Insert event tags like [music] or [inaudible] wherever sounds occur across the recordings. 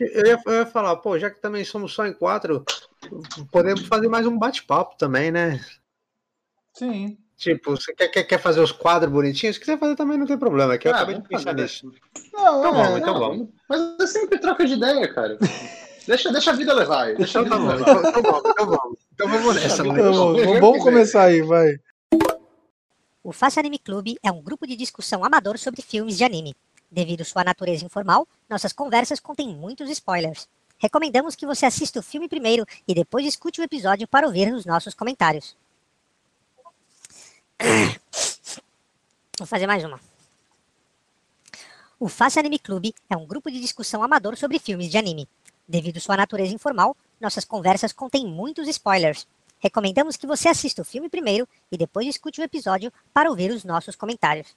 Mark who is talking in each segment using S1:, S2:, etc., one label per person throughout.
S1: Eu ia, eu ia falar, pô, já que também somos só em quatro, podemos fazer mais um bate-papo também, né?
S2: Sim.
S1: Tipo, você quer, quer, quer fazer os quadros bonitinhos? Se quiser fazer também não tem problema, é que eu
S3: Ah,
S1: acabei de
S3: vamos
S1: pensar nisso.
S2: Não,
S1: Tá
S2: é,
S1: bom, então
S3: Não,
S1: vamos.
S3: Mas é sempre troca de ideia, cara. [laughs] deixa, deixa a vida levar. Deixa a
S1: Então
S3: vida
S1: tá bom,
S3: levar.
S1: então, então vamos, então vamos. Então vamos nessa,
S3: eu
S2: vamos
S3: ver.
S2: começar aí, vai.
S4: O Faixa Anime Clube é um grupo de discussão amador sobre filmes de anime. Devido sua natureza informal, nossas conversas contêm muitos spoilers. Recomendamos que você assista o filme primeiro e depois escute o episódio para ouvir os nossos comentários. Vou fazer mais uma. O Faixa Anime Clube é um grupo de discussão amador sobre filmes de anime. Devido sua natureza informal, nossas conversas contêm muitos spoilers. Recomendamos que você assista o filme primeiro e depois escute o episódio para ouvir os nossos comentários.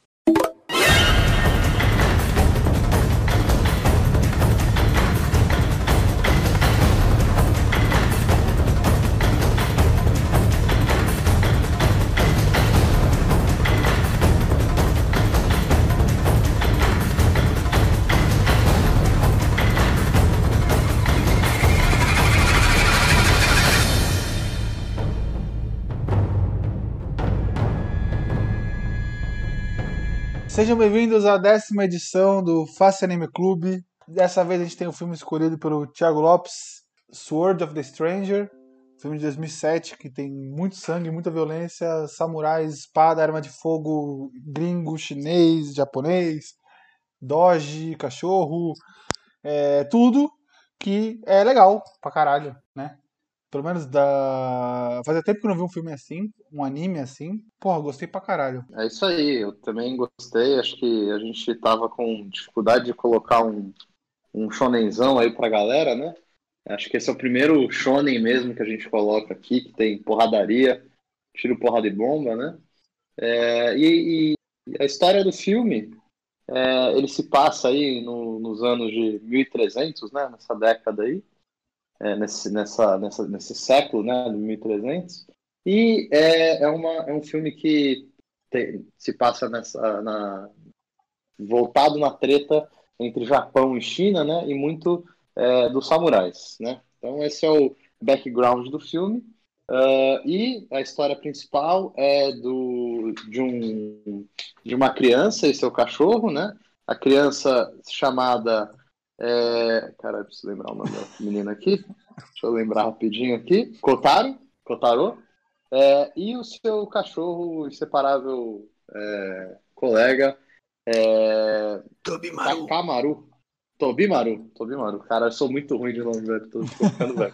S2: Sejam bem-vindos à décima edição do Face Anime Clube. Dessa vez a gente tem o filme escolhido pelo Thiago Lopes, Sword of the Stranger, filme de 2007 que tem muito sangue, muita violência, samurais, espada, arma de fogo, gringo, chinês, japonês, doge, cachorro, é, tudo que é legal pra caralho, né? Pelo menos da. Fazia tempo que eu não vi um filme assim, um anime assim. Porra, gostei pra caralho.
S3: É isso aí, eu também gostei. Acho que a gente tava com dificuldade de colocar um, um shonenzão aí pra galera, né? Acho que esse é o primeiro shonen mesmo que a gente coloca aqui, que tem porradaria, tiro, porrada e bomba, né? É, e, e a história do filme, é, ele se passa aí no- nos anos de 1300, né? Nessa década aí, é, nesse, nessa, nessa, nesse século, né? De 1300. E é, é, uma, é um filme que tem- se passa nessa, na, voltado na treta entre Japão e China, né? E muito é, dos samurais, né? Então esse é o background do filme. Ah, e a história principal é do, de, um, de uma criança e seu cachorro, né? A criança chamada. É... Caralho, preciso lembrar o nome da menina aqui. Deixa eu lembrar rapidinho aqui. Kotaro. Kotaro. É, e o seu cachorro inseparável é, colega é,
S1: Tobimaru.
S3: Takamaru. Tobimaru. Tobimaru. Cara, eu sou muito ruim de nome, velho. Tô, ficando velho.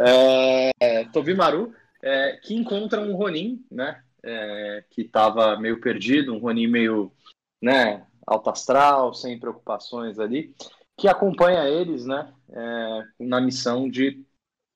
S3: É, Tobimaru, é, que encontra um Ronin, né? é, que tava meio perdido, um Ronin meio, né? Alto astral, sem preocupações ali, que acompanha eles, né? é, na missão de,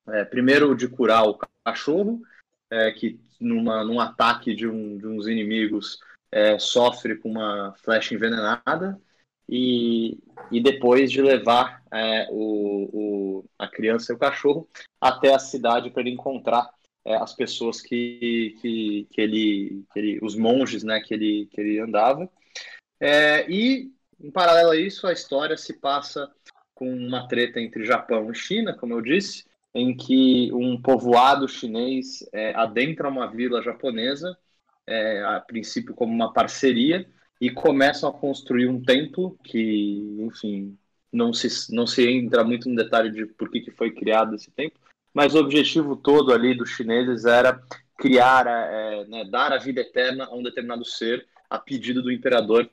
S3: é, primeiro, de curar o cachorro, é, que numa, num ataque de, um, de uns inimigos é, sofre com uma flecha envenenada e, e depois de levar é, o, o- a criança e o cachorro até a cidade para ele encontrar é, as pessoas que, que, que, ele, que ele, os monges, né, que ele, que ele andava. É, e em paralelo a isso, a história se passa com uma treta entre Japão e China, como eu disse, em que um povoado chinês é, adentra uma vila japonesa, é, a princípio como uma parceria, e começam a construir um templo que, enfim, não se, não se entra muito no detalhe de por que, que foi criado esse templo, mas o objetivo todo ali dos chineses era criar, é, né, dar a vida eterna a um determinado ser a pedido do imperador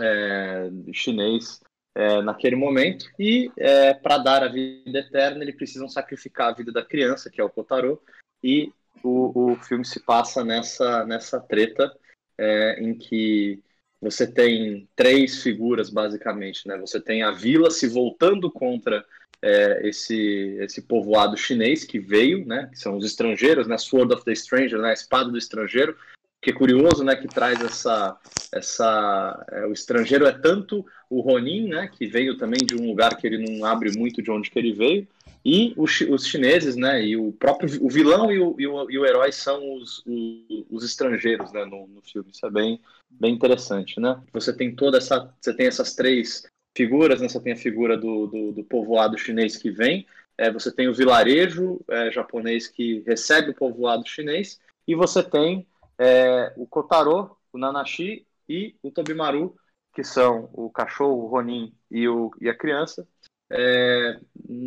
S3: é, chinês é, naquele momento. E é, para dar a vida eterna eles precisam sacrificar a vida da criança que é o Kotaro. E o, o filme se passa nessa nessa treta é, em que você tem três figuras basicamente né? Você tem a vila se voltando contra é, esse esse povoado chinês que veio né? Que são os estrangeiros né? Sword of the Stranger né? A espada do estrangeiro que é curioso né que traz essa essa é, o estrangeiro é tanto o Ronin, né, que veio também de um lugar que ele não abre muito de onde que ele veio, e os, os chineses, né, e o próprio o vilão e o, e o, e o herói são os, os, os estrangeiros, né, no, no filme. Isso é bem, bem interessante, né? Você tem toda essa, você tem essas três figuras, né? Você tem a figura do, do, do povoado chinês que vem, é, você tem o vilarejo é, japonês que recebe o povoado chinês, e você tem é, o Kotaro, o Nanashi e o Tobimaru, que são o cachorro, o Ronin e, o, e a criança, é,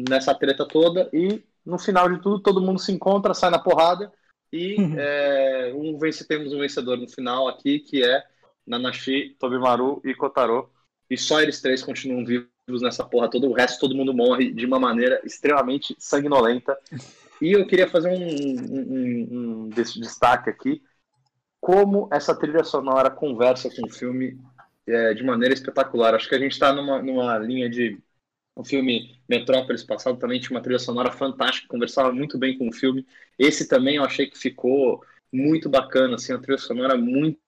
S3: nessa treta toda, e no final de tudo todo mundo se encontra, sai na porrada, e uhum. é, um vence, temos um vencedor no final aqui, que é Nanashi, Tobimaru e Kotaro, e só eles três continuam vivos nessa porra toda, o resto todo mundo morre de uma maneira extremamente sanguinolenta. E eu queria fazer um, um, um, um destaque aqui, como essa trilha sonora conversa com o filme é, de maneira espetacular. Acho que a gente está numa, numa linha de. O filme Metrópolis passado também tinha uma trilha sonora fantástica, conversava muito bem com o filme. Esse também eu achei que ficou muito bacana, assim, a trilha sonora muito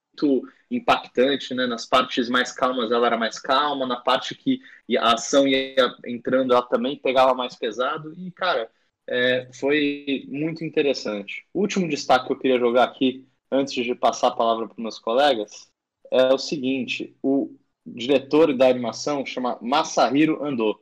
S3: impactante, né? Nas partes mais calmas ela era mais calma, na parte que a ação ia entrando ela também pegava mais pesado e cara, é, foi muito interessante. O último destaque que eu queria jogar aqui antes de passar a palavra para meus colegas é o seguinte: o diretor da animação chama Masahiro Ando.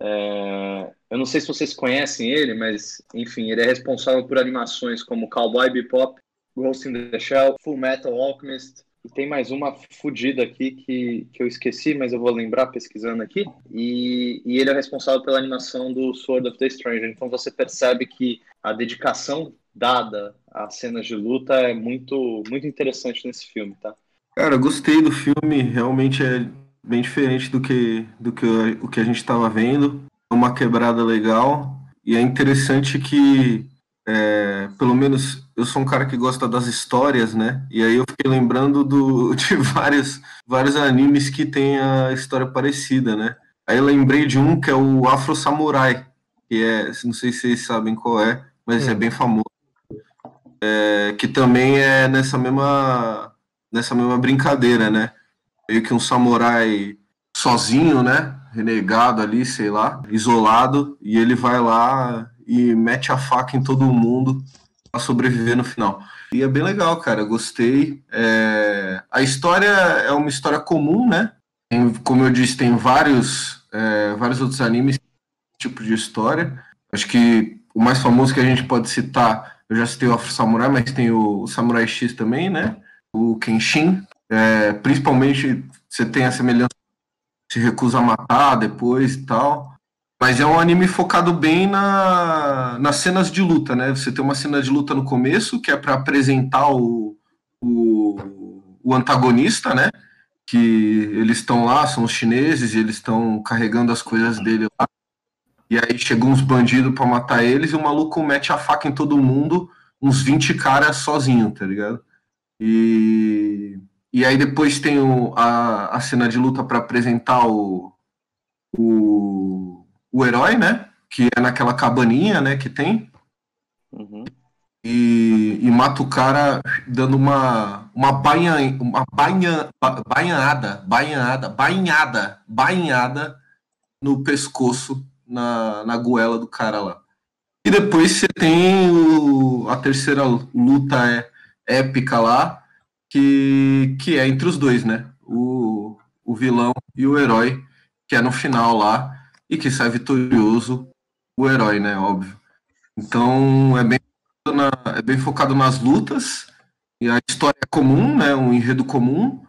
S3: É, eu não sei se vocês conhecem ele, mas enfim, ele é responsável por animações como Cowboy Bebop, Ghost in the Shell, Full Metal Alchemist, e tem mais uma fodida aqui que, que eu esqueci, mas eu vou lembrar pesquisando aqui. E, e ele é responsável pela animação do Sword of the Stranger. Então você percebe que a dedicação dada às cenas de luta é muito, muito interessante nesse filme, tá?
S5: Cara, gostei do filme. Realmente é bem diferente do que, do que o que a gente estava vendo. É uma quebrada legal. E é interessante que é, pelo menos eu sou um cara que gosta das histórias, né? E aí eu fiquei lembrando do, [laughs] de vários, vários animes que tem a história parecida, né? Aí eu lembrei de um que é o Afro Samurai, que é, não sei se vocês sabem qual é, mas é, é bem famoso. É, que também é nessa mesma, nessa mesma brincadeira, né? Meio que um samurai sozinho, né? Renegado ali, sei lá, isolado, e ele vai lá e mete a faca em todo mundo para sobreviver no final. E é bem legal, cara. Gostei. É... A história é uma história comum, né? Tem, como eu disse, tem vários, é, vários outros animes tipo de história. Acho que o mais famoso que a gente pode citar, eu já citei o Afro Samurai, mas tem o, Samurai X também, né? O Kenshin. É, principalmente você tem a semelhança se recusa a matar depois e tal. Mas é um anime focado bem na, nas cenas de luta, né? Você tem uma cena de luta no começo, que é para apresentar o, o, o, antagonista, né? Que eles estão lá, são os chineses, e eles estão carregando as coisas dele lá. E aí chegam uns bandidos para matar eles, e o maluco mete a faca em todo mundo, uns 20 caras sozinho, tá ligado? E, e aí depois tem o, a, a cena de luta para apresentar o, o o herói, né? Que é naquela cabaninha, né? Que tem. Uhum. E, e, mata o cara dando uma uma banha uma banha banhada banhada banhada banhada no pescoço na, na goela do cara lá e depois você tem o, a terceira luta é, épica lá que que é entre os dois né o, o vilão e o herói que é no final lá e que sai vitorioso o herói, né? Óbvio. Então é bem, na, é bem focado nas lutas, e a história é comum, né? Um enredo comum,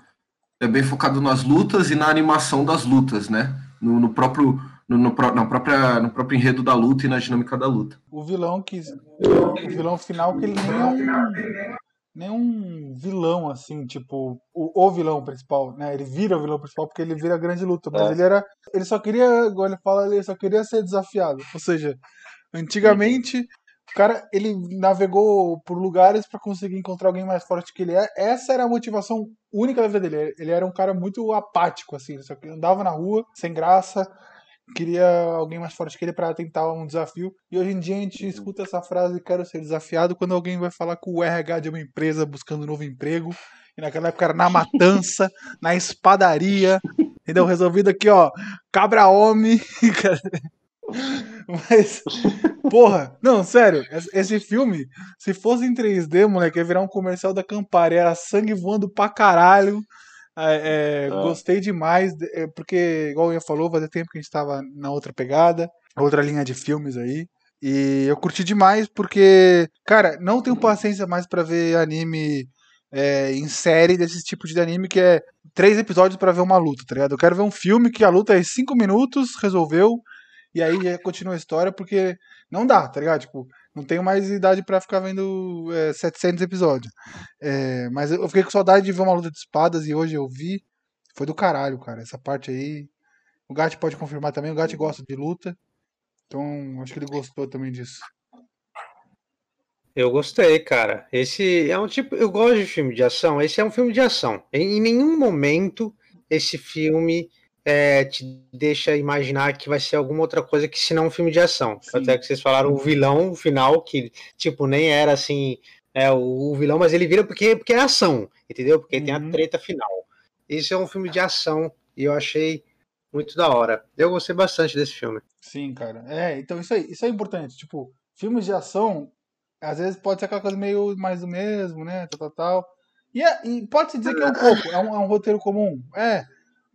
S5: é bem focado nas lutas e na animação das lutas, né? No, no próprio. No, no, na própria, no próprio enredo da luta e na dinâmica da luta.
S2: O vilão que. O vilão final que ele nem é um, nenhum vilão, assim, tipo, o, o, vilão principal, né? Ele vira o vilão principal porque ele vira a grande luta. Mas é. ele era. Ele só queria, igual ele fala, ele só queria ser desafiado. Ou seja, antigamente. O cara, ele navegou por lugares para conseguir encontrar alguém mais forte que ele é. Essa era a motivação única da vida dele. Ele era um cara muito apático, assim. Só que andava na rua, sem graça, queria alguém mais forte que ele para tentar um desafio. E hoje em dia a gente uhum. escuta essa frase, quero ser desafiado, quando alguém vai falar com o RH de uma empresa buscando um novo emprego. E naquela época era na matança, [laughs] na espadaria, entendeu? Resolvido aqui, ó, cabra homem. [laughs] Mas, porra, não, sério, esse filme, se fosse em 3D, moleque, ia virar um comercial da Campari, era sangue voando pra caralho, É, é,
S3: Ah.
S2: Gostei demais, é, porque, igual o Ian falou, fazia tempo que a gente tava na outra pegada, outra linha de filmes aí. E eu curti demais porque, cara, não tenho paciência mais pra ver anime é, em série desse tipo de anime que é três episódios pra ver uma luta, tá ligado? Eu quero ver um filme que a luta é cinco minutos, resolveu, e aí já continua a história, porque não dá, tá ligado? Tipo, não tenho mais idade pra ficar vendo é, 700 episódios. É, mas eu fiquei com saudade de ver uma luta de espadas e hoje eu vi. Foi do caralho, cara. Essa parte aí. O Gat pode confirmar também. O Gat gosta de luta. Então, acho que ele gostou também disso.
S1: Eu gostei, cara. Esse é um tipo. Eu gosto de filme de ação. Esse é um filme de ação. Em nenhum momento esse filme é, te deixa imaginar que vai ser alguma outra coisa que senão um filme de ação.
S2: Sim.
S1: Até que vocês falaram o vilão final, que, tipo, nem era assim. É, o, o vilão, mas ele vira porque, porque é ação, entendeu? Porque tem a
S2: Uhum.
S1: treta final. Esse é um filme de ação e eu achei muito da hora. Eu gostei bastante desse filme.
S2: Sim, cara. É, então isso aí, isso é importante. Tipo, filmes de ação, às vezes pode ser aquela coisa meio mais do mesmo, né? Tal, tal, tal. E, é- e pode-se dizer que é um pouco, é um, é um roteiro comum. É.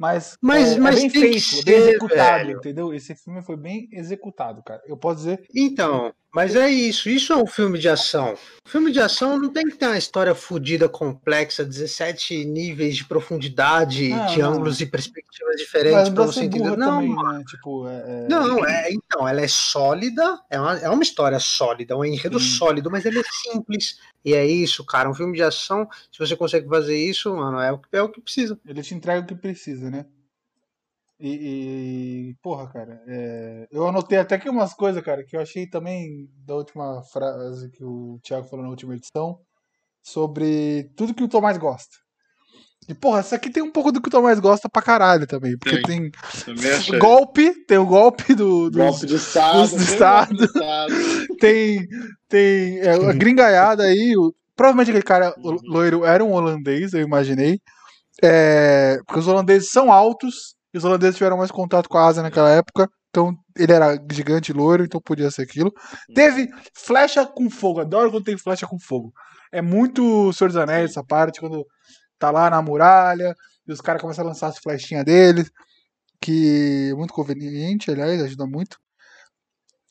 S2: Mas,
S1: Mas-
S2: é, é
S1: mas
S2: bem
S1: tem que
S2: feito, é bem
S1: ser,
S2: executado,
S1: velho.
S2: entendeu? Esse filme foi bem executado, cara. Eu posso dizer.
S1: Então, mas é isso. Isso é um filme de ação. Filme de ação não tem que ter uma história fodida, complexa, 17 níveis de profundidade,
S2: Não,
S1: de
S2: não.
S1: ângulos e perspectivas diferentes para você entender. Não,
S2: também, né? Tipo, é, é-
S1: não, é, então, ela é sólida, é uma, é uma história sólida, um enredo
S2: Sim.
S1: sólido, mas ele é simples. E é isso, cara. Um filme de ação, se você consegue fazer isso, mano, é o que, é o que precisa.
S2: Ele te entrega o que precisa, né? E, e, porra, cara, é, eu anotei até aqui umas coisas, cara, que eu achei também da última frase que o Thiago falou na última edição, sobre tudo que o Tomás gosta. E, porra, isso aqui tem um pouco do que o Tomás gosta pra caralho também, porque tem
S3: achei.
S2: golpe, tem o golpe do, dos-
S3: Golpe de Estado.
S2: dos do
S3: tem
S2: Estado. [laughs] tem, tem é, a gringaiada aí. o- provavelmente aquele cara
S3: Uhum.
S2: loiro era um holandês, eu imaginei. É, porque os holandeses são altos os holandeses tiveram mais contato com a Ásia naquela época. Então ele era gigante loiro, então podia ser aquilo. Teve flecha com fogo. Adoro quando tem flecha com fogo. É muito Senhor dos Anéis essa parte, quando tá lá na muralha e os caras começam a lançar as flechinhas deles. Que é muito conveniente, aliás, ajuda muito.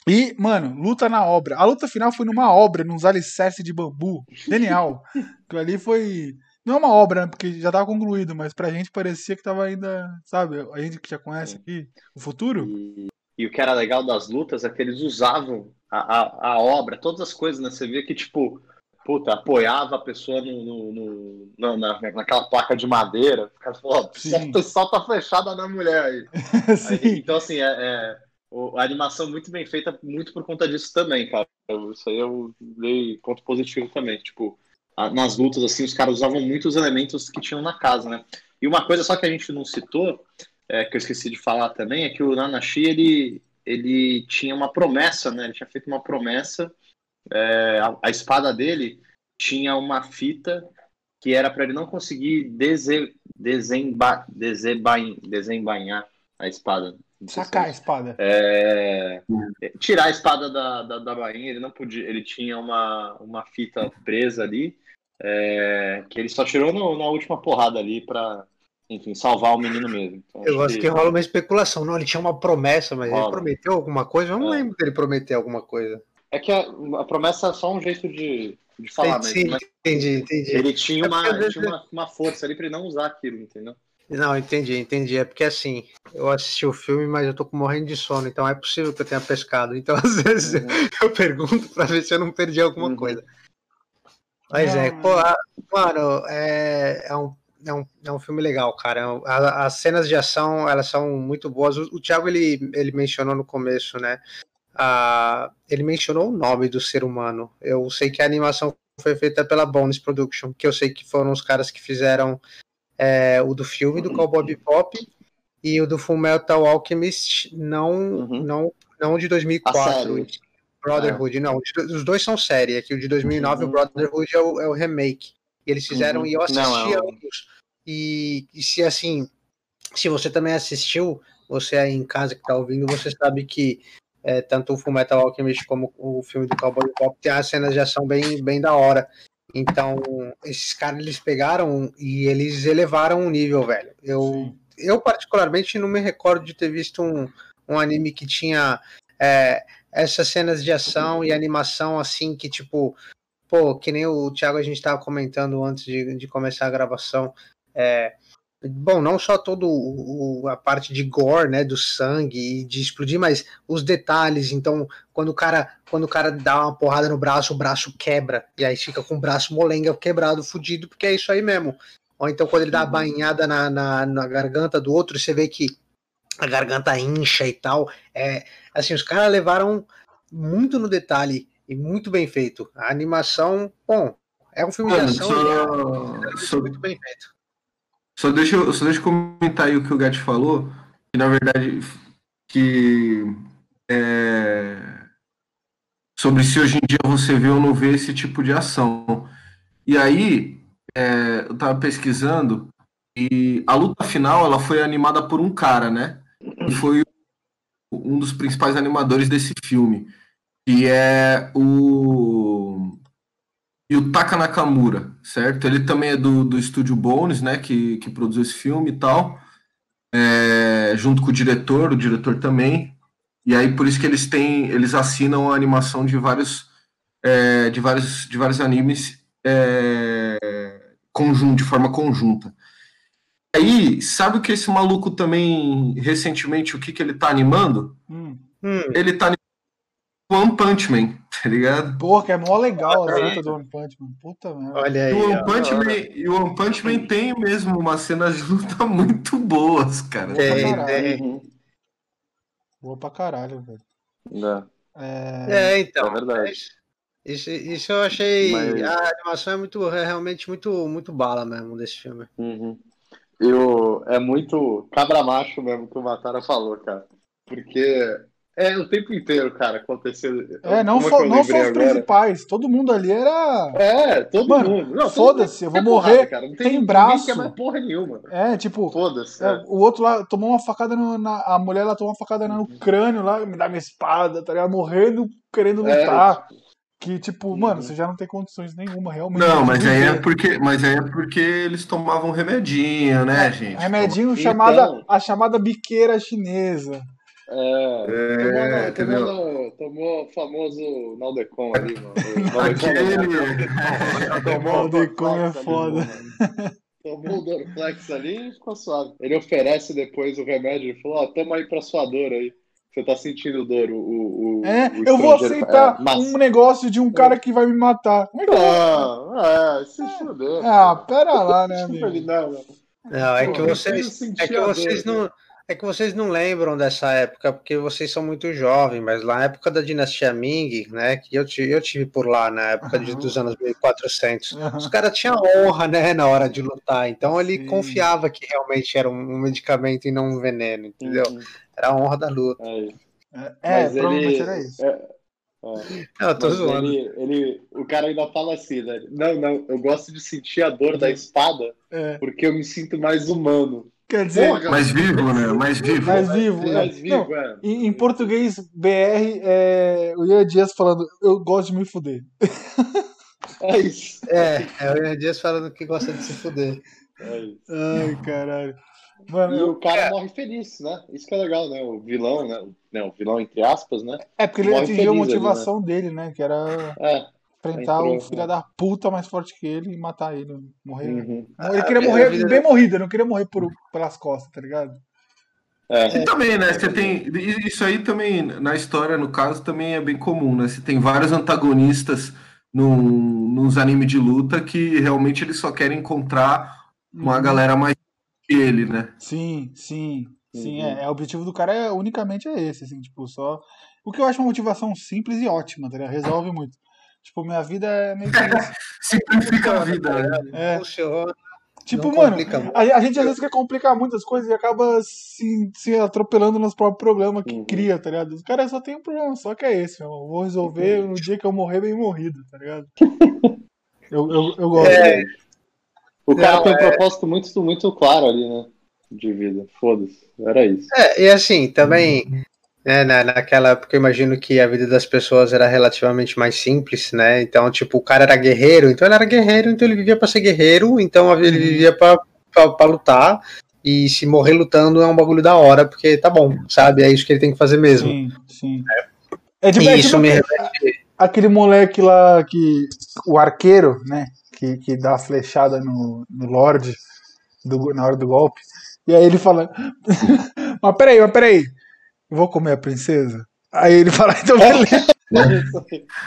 S2: E, mano, luta na obra. A luta final foi numa obra, nos alicerces de bambu. Genial. [laughs] Aquilo ali foi. Não é uma obra, né? Porque já tava concluído, mas pra gente parecia que tava ainda. Sabe? A gente que já conhece aqui o futuro.
S3: E, e o que era legal das lutas é que eles usavam a, a, a obra, todas as coisas, né? Você via que, tipo, puta, apoiava a pessoa no, no- no- na, na- naquela placa de madeira. O cara falou, ó,
S2: Sim. [laughs]
S3: o pessoal tá flechada na mulher aí. [laughs] Aí, então, assim, é, é- a animação muito bem feita, muito por conta disso também, cara. Isso aí eu dei ponto positivo também. Tipo, a- nas lutas, assim, os caras usavam muitos elementos que tinham na casa, né? E uma coisa só que a gente não citou, é, que eu esqueci de falar também, é que o Nanashi, ele, ele tinha uma promessa, né? Ele tinha feito uma promessa. é, a, a espada dele tinha uma fita que era para ele não conseguir dese, desemba, desembain, desembainhar a espada.
S2: Sacar a espada.
S3: é, tirar a espada da, da, da bainha, ele não podia, ele tinha uma, uma fita presa ali, é, que ele só tirou no- na última porrada ali pra, enfim, salvar o menino mesmo. Então,
S1: Eu
S3: acho
S1: gosto que rola uma especulação. Não, ele tinha uma promessa, mas ele
S3: Rola.
S1: prometeu alguma coisa? Eu não
S3: É.
S1: lembro dele prometer alguma coisa.
S3: É que a, a promessa é só um jeito de, de falar, mas,
S1: Sim,
S3: mas
S1: entendi, entendi.
S3: ele tinha,
S1: É
S3: uma,
S1: vezes-
S3: tinha uma, uma força ali pra ele não usar aquilo, entendeu?
S1: Não, entendi, entendi. É porque assim, eu assisti o filme, mas eu tô com morrendo de sono, então é possível que eu tenha pescado. Então, [laughs] às vezes, eu pergunto pra ver se eu não perdi alguma
S3: Uhum.
S1: coisa. Mas é,
S2: Não.
S1: pô, a- mano, é, é, um, é, um, é um filme legal, cara. A- as cenas de ação, elas são muito boas. O, o Thiago, ele, ele mencionou no começo, né? Ah, ele mencionou o nome do ser humano. Eu sei que a animação foi feita pela Bones Production, que eu sei que foram os caras que fizeram é, o do filme do Cowboy Bebop e o do Full Metal Alchemist, não,
S3: Uhum.
S1: não, não de
S3: A
S1: 2004.
S3: série.
S1: Brotherhood, não. os- dois são série. Aqui o de 2009,
S3: Uhum.
S1: o Brotherhood é o, é o remake. E eles fizeram
S3: Uhum.
S1: e eu assisti
S3: Não, é
S1: ambos. E, e se assim, se você também assistiu, você aí em casa que tá ouvindo, você sabe que é, tanto o Full Metal Alchemist como o filme do Cowboy Bebop tem as cenas de ação bem, bem da hora. Então, esses caras eles pegaram e eles elevaram o nível, velho. Eu, eu particularmente não me recordo de ter visto um, um anime que tinha é, essas cenas de ação e animação assim que tipo, pô, que nem o Thiago a gente estava comentando antes de, de começar a gravação. É, bom, não só toda a parte de gore, né, do sangue e de explodir, mas os detalhes. Então, quando o cara, quando o cara dá uma porrada no braço, o braço quebra e aí fica com o braço molenga quebrado, fudido, porque é isso aí mesmo. Ou então quando ele dá a uhum. banhada na, na, na garganta do outro, você vê que a garganta incha e tal. É, assim, os caras levaram muito no detalhe e muito bem feito. A animação, bom, é um filme Mano, de ação só, é só, muito bem feito.
S5: Só deixa, eu, só deixa eu comentar aí o que o Gatti falou, que na verdade que é, sobre se hoje em dia você vê ou não vê esse tipo de ação. E aí, é, eu tava pesquisando e a luta final ela foi animada por um cara, né? Que foi um dos principais animadores desse filme, que é o Yutaka Nakamura, certo? Ele também é do, do estúdio Bones, né? Que, que produziu esse filme e tal. É, junto com o diretor, o diretor também. E aí por isso que eles têm, eles assinam a animação de vários, é, de vários, de vários animes é, conjunto, de forma conjunta. Aí, sabe o que esse maluco também, recentemente, o que, que ele tá animando? Hum. Ele tá animando One Punch Man, [laughs] tá ligado?
S2: Pô, que é mó legal a luta do One Punch Man. Puta merda.
S5: Olha aí. E o One, Punch Man, e o One Punch Man tem mesmo umas cenas de luta [laughs] muito boas, cara.
S2: Tem, tem. Boa pra caralho, velho.
S1: Não. É... é, então. É verdade. Isso, isso eu achei. Mas... A animação é muito, é realmente muito, muito bala mesmo desse filme.
S3: Uhum. Eu, é muito cabra macho mesmo que o Matara falou, cara. Porque é o tempo inteiro, cara, acontecendo.
S2: É, não, fo, é não só os principais, todo mundo ali era.
S3: É, todo Mano, mundo.
S2: Foda-se, eu vou morrer. Cara. Não tem, tem braço.
S3: Que é mais porra nenhuma.
S2: É, tipo.
S3: Foda-se.
S2: É, é. O outro lá tomou uma facada no, na. A mulher lá tomou uma facada no crânio lá, me dá minha espada, tá ligado? Morrendo, querendo é, lutar. É, que, tipo, uhum. mano, você já não tem condições nenhuma, realmente.
S5: Não, mas aí, é porque, mas aí é porque eles tomavam remedinho, né, é, gente?
S2: Remedinho então... chamada, a chamada biqueira chinesa.
S3: É, é tomou, tomou, tomou, o famoso Naldecon ali, mano. [laughs]
S2: Aquele... [laughs] Naldecon é foda.
S3: Tomou o Dorflex ali e ficou suave. Ele oferece depois o remédio e falou, ó, oh, toma aí pra sua dor aí. Você tá sentindo dor, o. o
S2: é, o eu vou aceitar é, um negócio de um cara que vai me matar.
S3: Como é que não, é, se fuder.
S2: Ah, pera lá, né, [laughs] amigo?
S1: Não, não. não é que vocês, é que vocês não. É que vocês não lembram dessa época, porque vocês são muito jovens, mas na época da dinastia Ming, né, que eu tive, eu tive por lá na época uhum. de, dos anos 1400, uhum. os caras tinham honra, né, na hora de lutar, então ele Sim. confiava que realmente era um, medicamento e não um veneno, entendeu? Uhum. Era a honra da luta.
S2: É, é, é provavelmente ele, era isso. É, é.
S1: Não, tô zoando.
S3: Ele, ele, o cara ainda fala assim, né? Não, não, eu gosto de sentir a dor da espada é. porque eu me sinto mais humano.
S2: Quer dizer,
S5: Porra, mais vivo, né? Mais vivo.
S2: Mais vivo. É. Mais vivo, Não, é. em, em, português BR, é o Ian Dias falando, eu gosto de me fuder. [laughs]
S3: É isso.
S1: É, é o Ian Dias falando que gosta de se fuder.
S3: É isso.
S2: Ai, caralho.
S3: Mano, e o cara é. morre feliz, né? Isso que é legal, né? O vilão, né? Não, o vilão entre aspas, né?
S2: É porque ele atingiu a motivação ali, né? dele, né? Que era. É enfrentar o filho da puta mais forte que ele e matar ele. Morrer. Uhum. Ele queria morrer vida... bem morrido, não queria morrer por, pelas costas, tá ligado?
S5: É. E também, né? Você tem. Isso aí também, na história, no caso, também é bem comum, né? Você tem vários antagonistas num, nos animes de luta que realmente eles só querem encontrar uma uhum. galera mais que ele, né?
S2: Sim, sim. Sim, uhum. é, é, o objetivo do cara é unicamente é esse, assim, tipo, só. O que eu acho uma motivação simples e ótima, tá ligado? Resolve muito. Tipo, minha vida é meio que isso. [laughs]
S5: Simplifica a vida, né?
S2: É. Tipo, mano, a, a, gente às vezes quer complicar muitas coisas e acaba se, se atropelando nos próprios problemas que uhum. cria, tá ligado? Os caras só tem um problema, só que é esse, eu vou resolver uhum. no dia que eu morrer bem morrido, tá ligado? [laughs] eu, eu, eu gosto. É.
S3: O cara Não, tem um é... propósito muito, muito claro ali, né? De vida. Foda-se. Era isso.
S1: É, e assim, também É, na, naquela época eu imagino que a vida das pessoas era relativamente mais simples, né? Então, tipo, o cara era guerreiro, então ele era guerreiro, então ele vivia para ser guerreiro, então ele uhum. vivia para lutar, e se morrer lutando é um bagulho da hora, porque tá bom, sabe? É isso que ele tem que fazer mesmo.
S2: Sim, sim. É, é tipo, é isso tipo, me remete... Aquele moleque lá que. O arqueiro, né? Que, que dá a flechada no, no Lorde do, na hora do golpe. E aí ele fala. [laughs] mas peraí, mas peraí vou comer a princesa? Aí ele [laughs] fala, então beleza.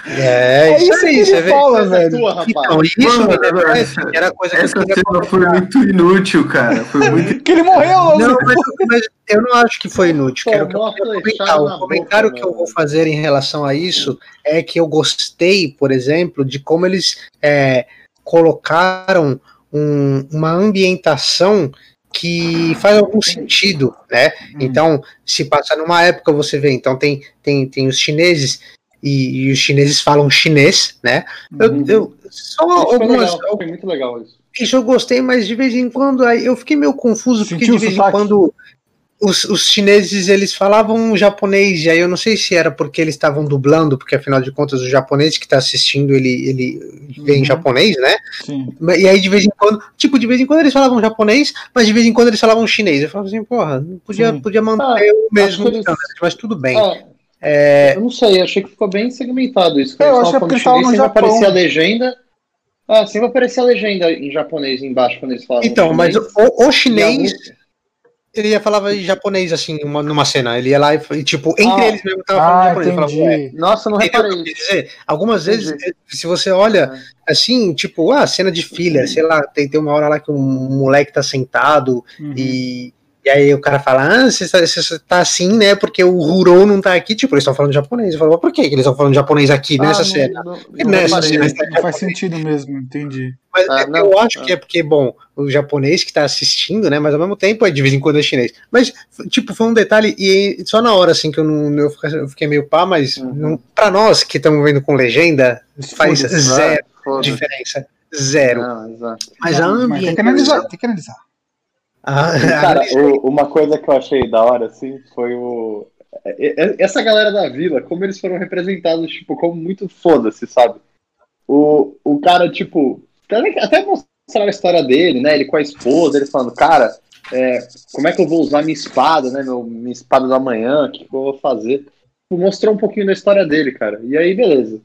S1: É, é isso aí, você
S2: fala, velho.
S1: então, isso Mano, me era coisa
S5: essa que cena foi muito inútil, cara. Foi [laughs] muito...
S2: que ele morreu,
S1: não, mas, mas, eu não acho que foi inútil. Quero que eu comentar. O comentário boca, que eu vou fazer em relação a isso é que eu gostei, por exemplo, de como eles é, colocaram um, uma ambientação que faz algum sentido, né? Hum. Então, se passa numa época, você vê, então tem, tem, tem os chineses, e, e os chineses falam chinês, né?
S3: Uhum. Eu, eu, só isso algumas. Foi, legal, foi muito legal isso.
S1: Isso eu gostei, mas de vez em quando aí eu fiquei meio confuso, porque de vez em quando os, os, chineses eles falavam japonês, e aí eu não sei se era porque eles estavam dublando, porque afinal de contas o japonês que está assistindo ele, ele vem uhum. japonês, né? Sim. E aí de vez em quando, tipo, de vez em quando eles falavam japonês, mas de vez em quando eles falavam chinês. Eu falava assim, porra, podia, podia manter ah, o mesmo, eles... mas tudo bem. Ah,
S3: é... Eu não sei, achei que ficou bem segmentado isso.
S2: É, eu acho que chinês,
S3: no Japão. aparecia a legenda. Ah, sempre aparecia a legenda em japonês embaixo quando eles falavam.
S1: Então, mas o, o chinês ele ia falar japonês, assim, uma, numa cena. Ele ia lá e, tipo, entre ah, eles mesmo tava falando ah, japonês. Falava,
S3: Nossa, não reparei.
S1: Dizer, algumas entendi. vezes, se você olha, é. assim, tipo, ah, cena de filha, sei lá, tem, tem uma hora lá que um moleque tá sentado uhum. e e aí o cara fala, ah, você tá, você tá assim, né? Porque o Huro não tá aqui, tipo, eles estão falando japonês. Eu falo, por que eles estão falando japonês aqui ah, nessa não, cena? Não,
S2: não, nessa cena não faz sentido mesmo, entendi.
S1: Mas ah, é, eu acho ah. que é porque, bom, o japonês que tá assistindo, né? Mas ao mesmo tempo, é de vez em quando é chinês. Mas, tipo, foi um detalhe, e só na hora, assim, que eu não eu fiquei meio pá, mas uhum. não, pra nós que estamos vendo com legenda, faz zero diferença. Zero. Mas a ambientação...
S2: Tem que analisar, tem que analisar.
S3: Ah, [laughs] cara, o, uma coisa que eu achei da hora, assim, foi o. Essa galera da vila, como eles foram representados, tipo, como muito foda-se, sabe? O, o cara, tipo, até mostrar a história dele, né? Ele com a esposa, ele falando, cara, é, como é que eu vou usar minha espada, né? Meu, minha espada da manhã, o que, que eu vou fazer? Tipo, mostrou um pouquinho da história dele, cara. E aí, beleza.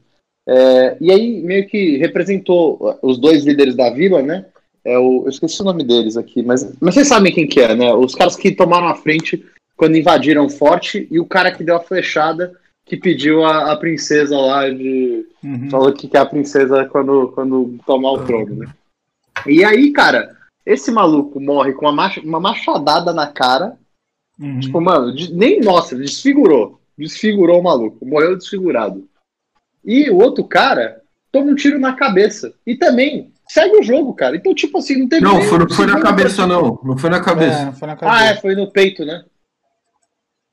S3: É, e aí, meio que representou os dois líderes da vila, né? É o, eu esqueci o nome deles aqui, mas, mas vocês sabem quem que é, né? Os caras que tomaram a frente quando invadiram o forte e o cara que deu a flechada que pediu a, a princesa lá de. Uhum. Falou que quer a princesa quando, quando tomar o trono, né? E aí, cara, esse maluco morre com uma, mach, uma machadada na cara. Uhum. Tipo, mano, nem nossa, desfigurou. Desfigurou o maluco. Morreu desfigurado. E o outro cara toma um tiro na cabeça. E também segue o jogo, cara. Então, tipo assim, não teve.
S5: Não, foi, não foi na cabeça, não. Não foi na cabeça. É,
S3: foi na cabeça. Ah, é, foi no peito, né?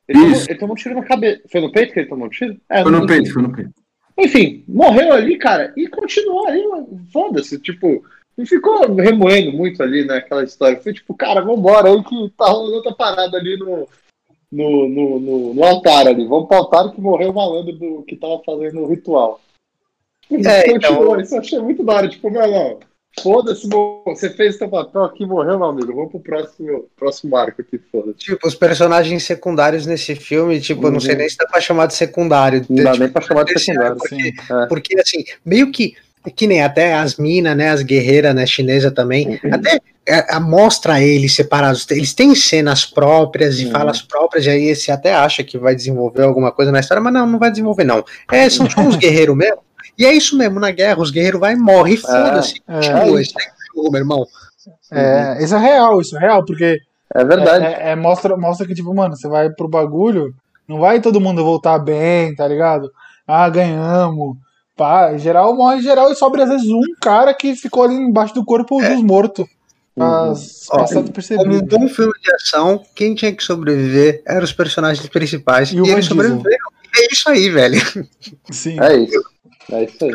S3: Ele tomou, ele tomou um tiro na cabeça. Foi no peito que ele tomou um tiro?
S5: É, foi no peito, foi no peito.
S3: Enfim, morreu ali, cara, e continuou ali, foda-se, tipo, e ficou remoendo muito ali naquela história. Foi tipo, cara, vambora aí que tá rolando outra parada ali no, no, no, no, no altar ali. Vamos pro altar que morreu o malandro do, que tava fazendo o ritual. É, então... Isso eu achei muito da hora. Tipo, meu, não, foda-se, você fez seu papel aqui morreu, meu amigo. Vamos pro próximo, próximo arco aqui, foda-se.
S1: Tipo, os personagens secundários nesse filme, tipo, uhum. eu não sei uhum. nem se dá pra chamar de secundário.
S3: Não dá
S1: tipo,
S3: nem pra chamar de secundário,
S1: porque, sim. É. Porque, assim, meio que que nem até as minas, né, as guerreiras, né, chinesa também, uhum. até é, mostra eles separados, eles têm cenas próprias e uhum. falas próprias, e aí você até acha que vai desenvolver alguma coisa na história, mas não, não vai desenvolver não. É, são tipo uns [laughs] guerreiros mesmo, e é isso mesmo, na guerra, os guerreiros vai e morre, é, foda-se. É, é isso é meu irmão.
S2: É, isso é real, isso é real, porque.
S3: É verdade.
S2: É, é, mostra, mostra que, tipo, mano, você vai pro bagulho, não vai todo mundo voltar bem, tá ligado? Ah, ganhamos. Pá, em geral morre em geral e sobra às vezes um cara que ficou ali embaixo do corpo dos mortos.
S1: Uhum. Como um bom filme de ação, quem tinha que sobreviver eram os personagens principais. E, e eles sobreviveram. É isso aí, velho.
S3: Sim. É isso. É isso aí.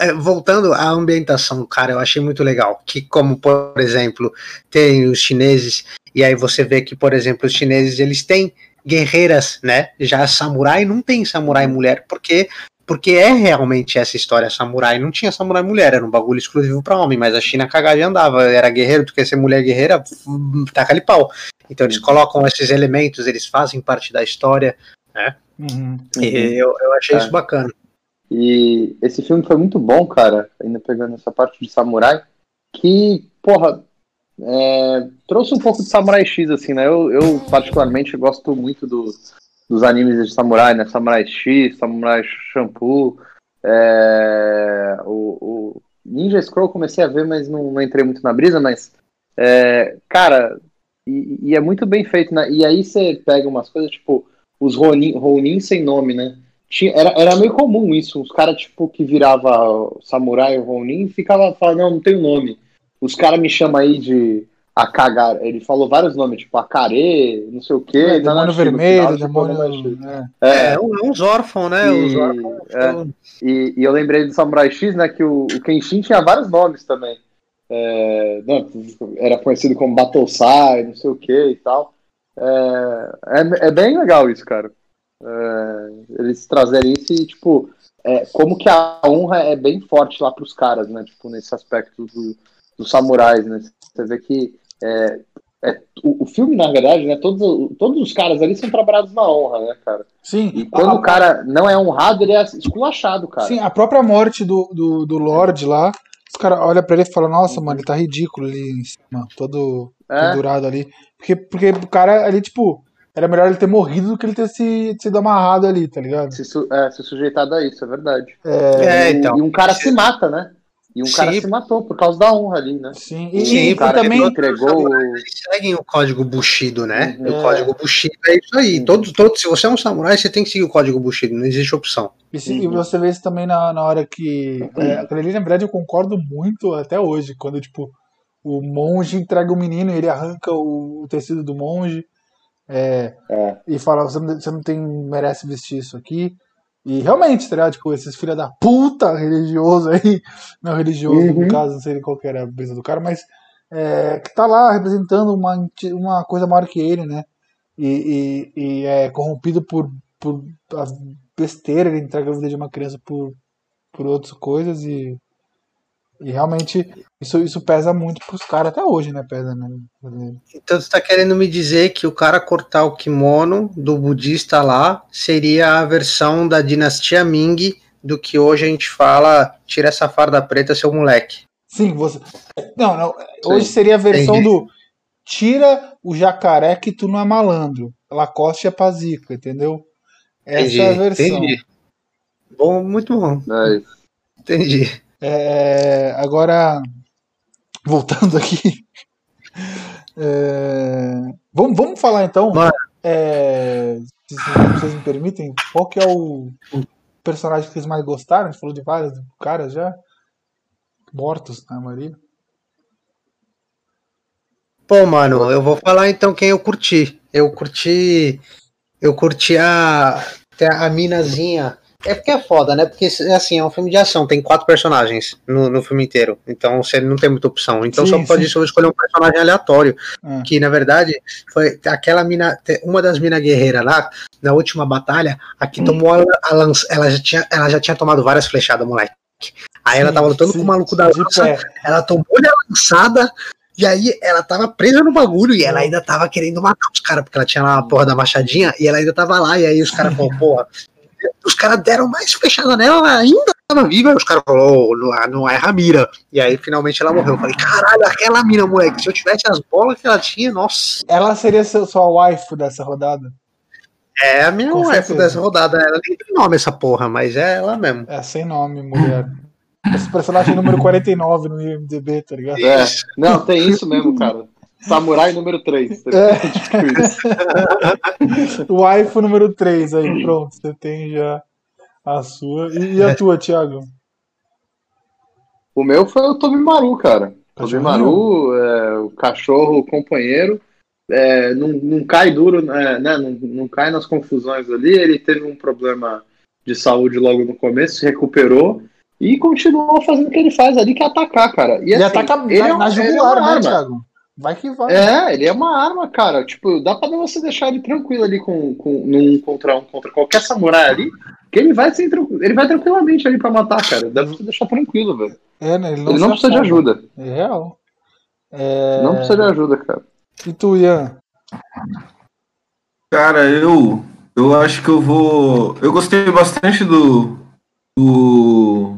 S1: É, voltando à ambientação, cara, eu achei muito legal. Que, como, por exemplo, tem os chineses, e aí você vê que, por exemplo, os chineses eles têm guerreiras, né? Já samurai não tem samurai mulher, porque porque é realmente essa história samurai. Não tinha samurai mulher, era um bagulho exclusivo para homem, mas a China cagada e andava. Era guerreiro, tu quer ser mulher guerreira, taca ali pau. Então eles colocam esses elementos, eles fazem parte da história, né? Uhum. E eu, eu achei é. isso bacana.
S3: E esse filme foi muito bom, cara, ainda pegando essa parte de samurai, que, porra, é, trouxe um pouco de Samurai X, assim, né? Eu, eu particularmente gosto muito do, dos animes de samurai, né? Samurai X, Samurai Shampoo, é, o, o, Ninja Scroll comecei a ver, mas não, não entrei muito na brisa, mas, é, cara, e, e, é muito bem feito, né? E aí você pega umas coisas, tipo, os Ronin, Ronin sem nome, né? Tinha, era, era meio comum isso, os caras, tipo, que virava samurai ou Ronin, ficava falando, não, não tem nome. Os caras me chamam aí de a cagar. Ele falou vários nomes, tipo Acare, não sei o quê. É,
S2: demônio vermelho, tipo, demônio.
S1: É, é, é uns órfãos, né? E, os órfãos,
S3: é, e, e, eu lembrei do Samurai X, né? Que o, o Kenshin tinha vários nomes também. É, não, era conhecido como Battlesai, não sei o que e tal. É, é, é, bem legal isso, cara. É, eles trazerem isso e, tipo, é, como que a honra é bem forte lá pros caras, né? Tipo, nesse aspecto do, dos samurais, né? Você vê que é, é, o, o, filme, na verdade, né? Todos, todos os caras ali são trabalhados na honra, né, cara?
S2: Sim.
S3: E quando a, o cara não é honrado, ele é esculachado, cara.
S2: Sim, a própria morte do, do, do Lorde lá, os caras olham pra ele e falam, nossa, mano, ele tá ridículo ali em cima, todo é. pendurado ali. Porque, porque o cara ali, tipo, era melhor ele ter morrido do que ele ter se, sido amarrado ali, tá ligado?
S3: Se, su é, se sujeitado a isso, é verdade.
S2: É,
S3: é então. E um cara se mata, né? E um Sim. cara se matou por causa da honra ali, né?
S2: Sim, e, Sim, o cara também
S1: entregou. Eles seguem o código Bushido, né? É. O código Bushido é isso aí. Todos, todos, se você é um samurai, você tem que seguir o código Bushido, não existe opção.
S2: E, se, uhum. e você vê isso também na, na hora que. É, ali, na verdade, eu concordo muito até hoje, quando, tipo, o monge entrega o menino e ele arranca o, o tecido do monge. É, é. E fala: você não, você não tem, merece vestir isso aqui. E realmente, tá ligado? Tipo, esses filha da puta religioso aí, [laughs] não religioso uhum. no caso, não sei qual que era a brisa do cara, mas é, que tá lá representando uma, uma coisa maior que ele, né? E, e, e é corrompido por, por a besteira, ele entrega a vida de uma criança por, por outras coisas e e realmente isso, isso pesa muito pros caras até hoje, né? Pesa, né?
S1: Então você tá querendo me dizer que o cara cortar o kimono do budista lá seria a versão da dinastia Ming do que hoje a gente fala tira essa farda preta, seu moleque.
S2: Sim, você. Não, não. Hoje seria a versão Entendi. do tira o jacaré que tu não é malandro. Lacoste é pazica, entendeu? Essa Entendi. é a versão. Entendi.
S1: Bom, muito bom. É Entendi.
S2: É, agora, voltando aqui. É, vamos, vamos falar então. É, se vocês me permitem, qual que é o personagem que vocês mais gostaram? A gente falou de vários caras já. Mortos, né, Maria?
S1: Pô, mano, eu vou falar então quem eu curti. Eu curti. Eu curti a. A minazinha é porque é foda, né? Porque, assim, é um filme de ação, tem quatro personagens no, no filme inteiro. Então você não tem muita opção. Então sim, só pode sim. escolher um personagem aleatório. É. Que, na verdade, foi aquela mina. Uma das minas guerreiras lá, na última batalha, a que hum. tomou a, a lança. Ela já, tinha, ela já tinha tomado várias flechadas, moleque. Aí sim, ela tava lutando com o maluco da lança. Ela tomou a lançada. E aí ela tava presa no bagulho e ela ainda tava querendo matar os caras, porque ela tinha lá a porra da machadinha e ela ainda tava lá. E aí os caras falaram, [laughs] porra, os caras deram mais fechada nela, ela ainda estava viva, e os caras falaram, oh, não, não é Ramira. E aí finalmente ela morreu. Eu falei, caralho, aquela mina, moleque, se eu tivesse as bolas que ela tinha, nossa.
S2: Ela seria sua wife dessa rodada?
S1: É a minha Com wife dessa rodada. Ela nem tem nome essa porra, mas é ela mesmo.
S2: É sem nome, mulher. Esse personagem número 49 no IMDB, tá ligado?
S3: É, não, tem isso mesmo, cara. Samurai número 3. É. [laughs]
S2: o waifu número 3 aí, pronto. Você tem já a sua. E, e a tua, Thiago?
S3: O meu foi o Tobimaru, cara. Tobimaru, é, o cachorro companheiro. É, não, não cai duro, é, né, não, não cai nas confusões ali. Ele teve um problema de saúde logo no começo, se recuperou e continuou fazendo o que ele faz ali, que é atacar, cara.
S2: E, assim, ataca ele na, é, na jugular, é né, Thiago? Vai que vai.
S3: É, ele é uma arma, cara. Tipo, dá pra você deixar ele tranquilo ali com, com num contra um contra qualquer samurai ali, que ele vai sem ele vai tranquilamente ali pra matar, cara. Dá pra você deixar tranquilo, velho.
S2: É, né? Ele não,
S3: Ele não precisa de ajuda.
S2: É real. É...
S3: Não precisa de ajuda, cara.
S2: E tu, Ian?
S5: Cara, eu eu acho que eu vou. Eu gostei bastante do do,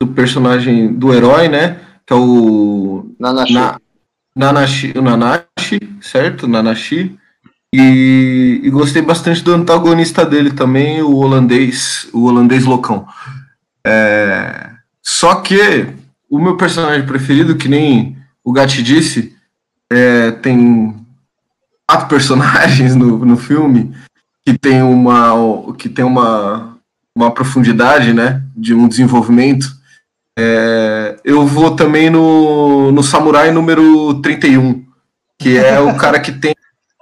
S5: do personagem do herói, né? Que é o
S3: Nanashi.
S5: Na, Nanashi, o Nanashi, certo? Nanashi. E, e gostei bastante do antagonista dele também, o holandês, o holandês loucão. É, só que o meu personagem preferido, que nem o Gatti disse, é, tem quatro [laughs] personagens no, no filme que tem uma que tem uma, uma profundidade, né, de um desenvolvimento. É, eu vou também no, no Samurai número 31, que é o [laughs] cara que tem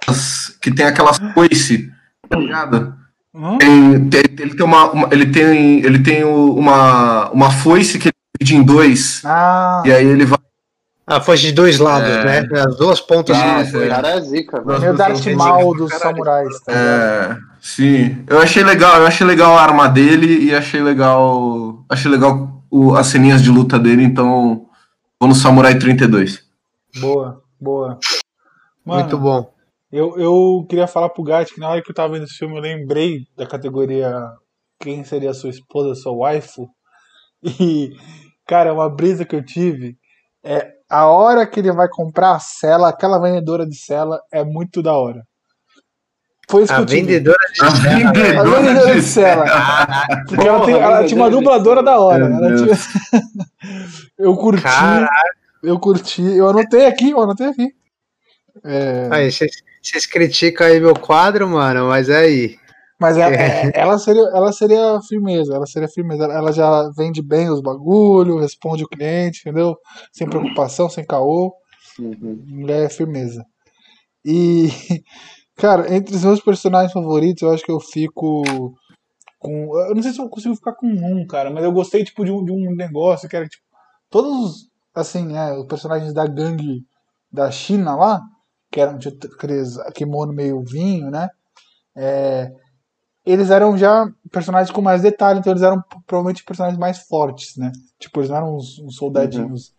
S5: as- que tem aquelas foice, tá ligado?
S2: Hum?
S5: Tem- tem- ele tem uma, uma- ele tem ele tem o- uma uma foice que ele divide em dois
S2: Ah,
S5: e aí ele vai
S1: Ah, foi de dois lados,
S5: É.
S1: né? As duas pontas.
S5: Ah,
S3: Esse cara é zica,
S2: meio Darth
S5: Caralho.
S2: Maul dos samurais. Tá?
S5: É, sim. Eu achei legal, eu achei legal a arma dele e achei legal. Achei legal o- as ceninhas de luta dele, então vou no Samurai 32.
S2: Boa, boa. Mano,
S1: Muito bom.
S2: Eu, eu queria falar pro Gat que na hora que eu tava vendo esse filme eu lembrei da categoria Quem seria a sua esposa, sua waifu? [laughs] E, cara, uma brisa que eu tive é a hora que ele vai comprar a cela, aquela vendedora de cela é muito da hora. Foi isso que
S1: A
S2: eu tive.
S1: vendedora de
S5: A
S2: A vendedora de cela. Porque ela, tem- ela tinha uma dubladora da hora. Tinha- [laughs] Eu curti,
S1: Caralho.
S2: eu curti. Eu anotei aqui, eu anotei aqui. É,
S1: Aí, vocês vocês criticam aí meu quadro, mano, mas é aí.
S2: Mas ela,
S1: É.
S2: é- ela, seria, ela seria firmeza, ela seria firmeza. Ela já vende bem os bagulho, responde o cliente, entendeu? Sem preocupação, sem caô.
S3: Uhum.
S2: Mulher é firmeza. E, [laughs] cara, entre os meus personagens favoritos, eu acho que eu fico com. Eu não sei se eu consigo ficar com um, cara, mas eu gostei, tipo, de um, de um negócio que era, tipo, todos, os, assim, né, os personagens da gangue da China lá, que eram tipo, aqueles kimono meio vinho, né? É, eles eram já personagens com mais detalhe, então eles eram provavelmente personagens mais fortes, né? Tipo, eles não eram uns, uns soldadinhos.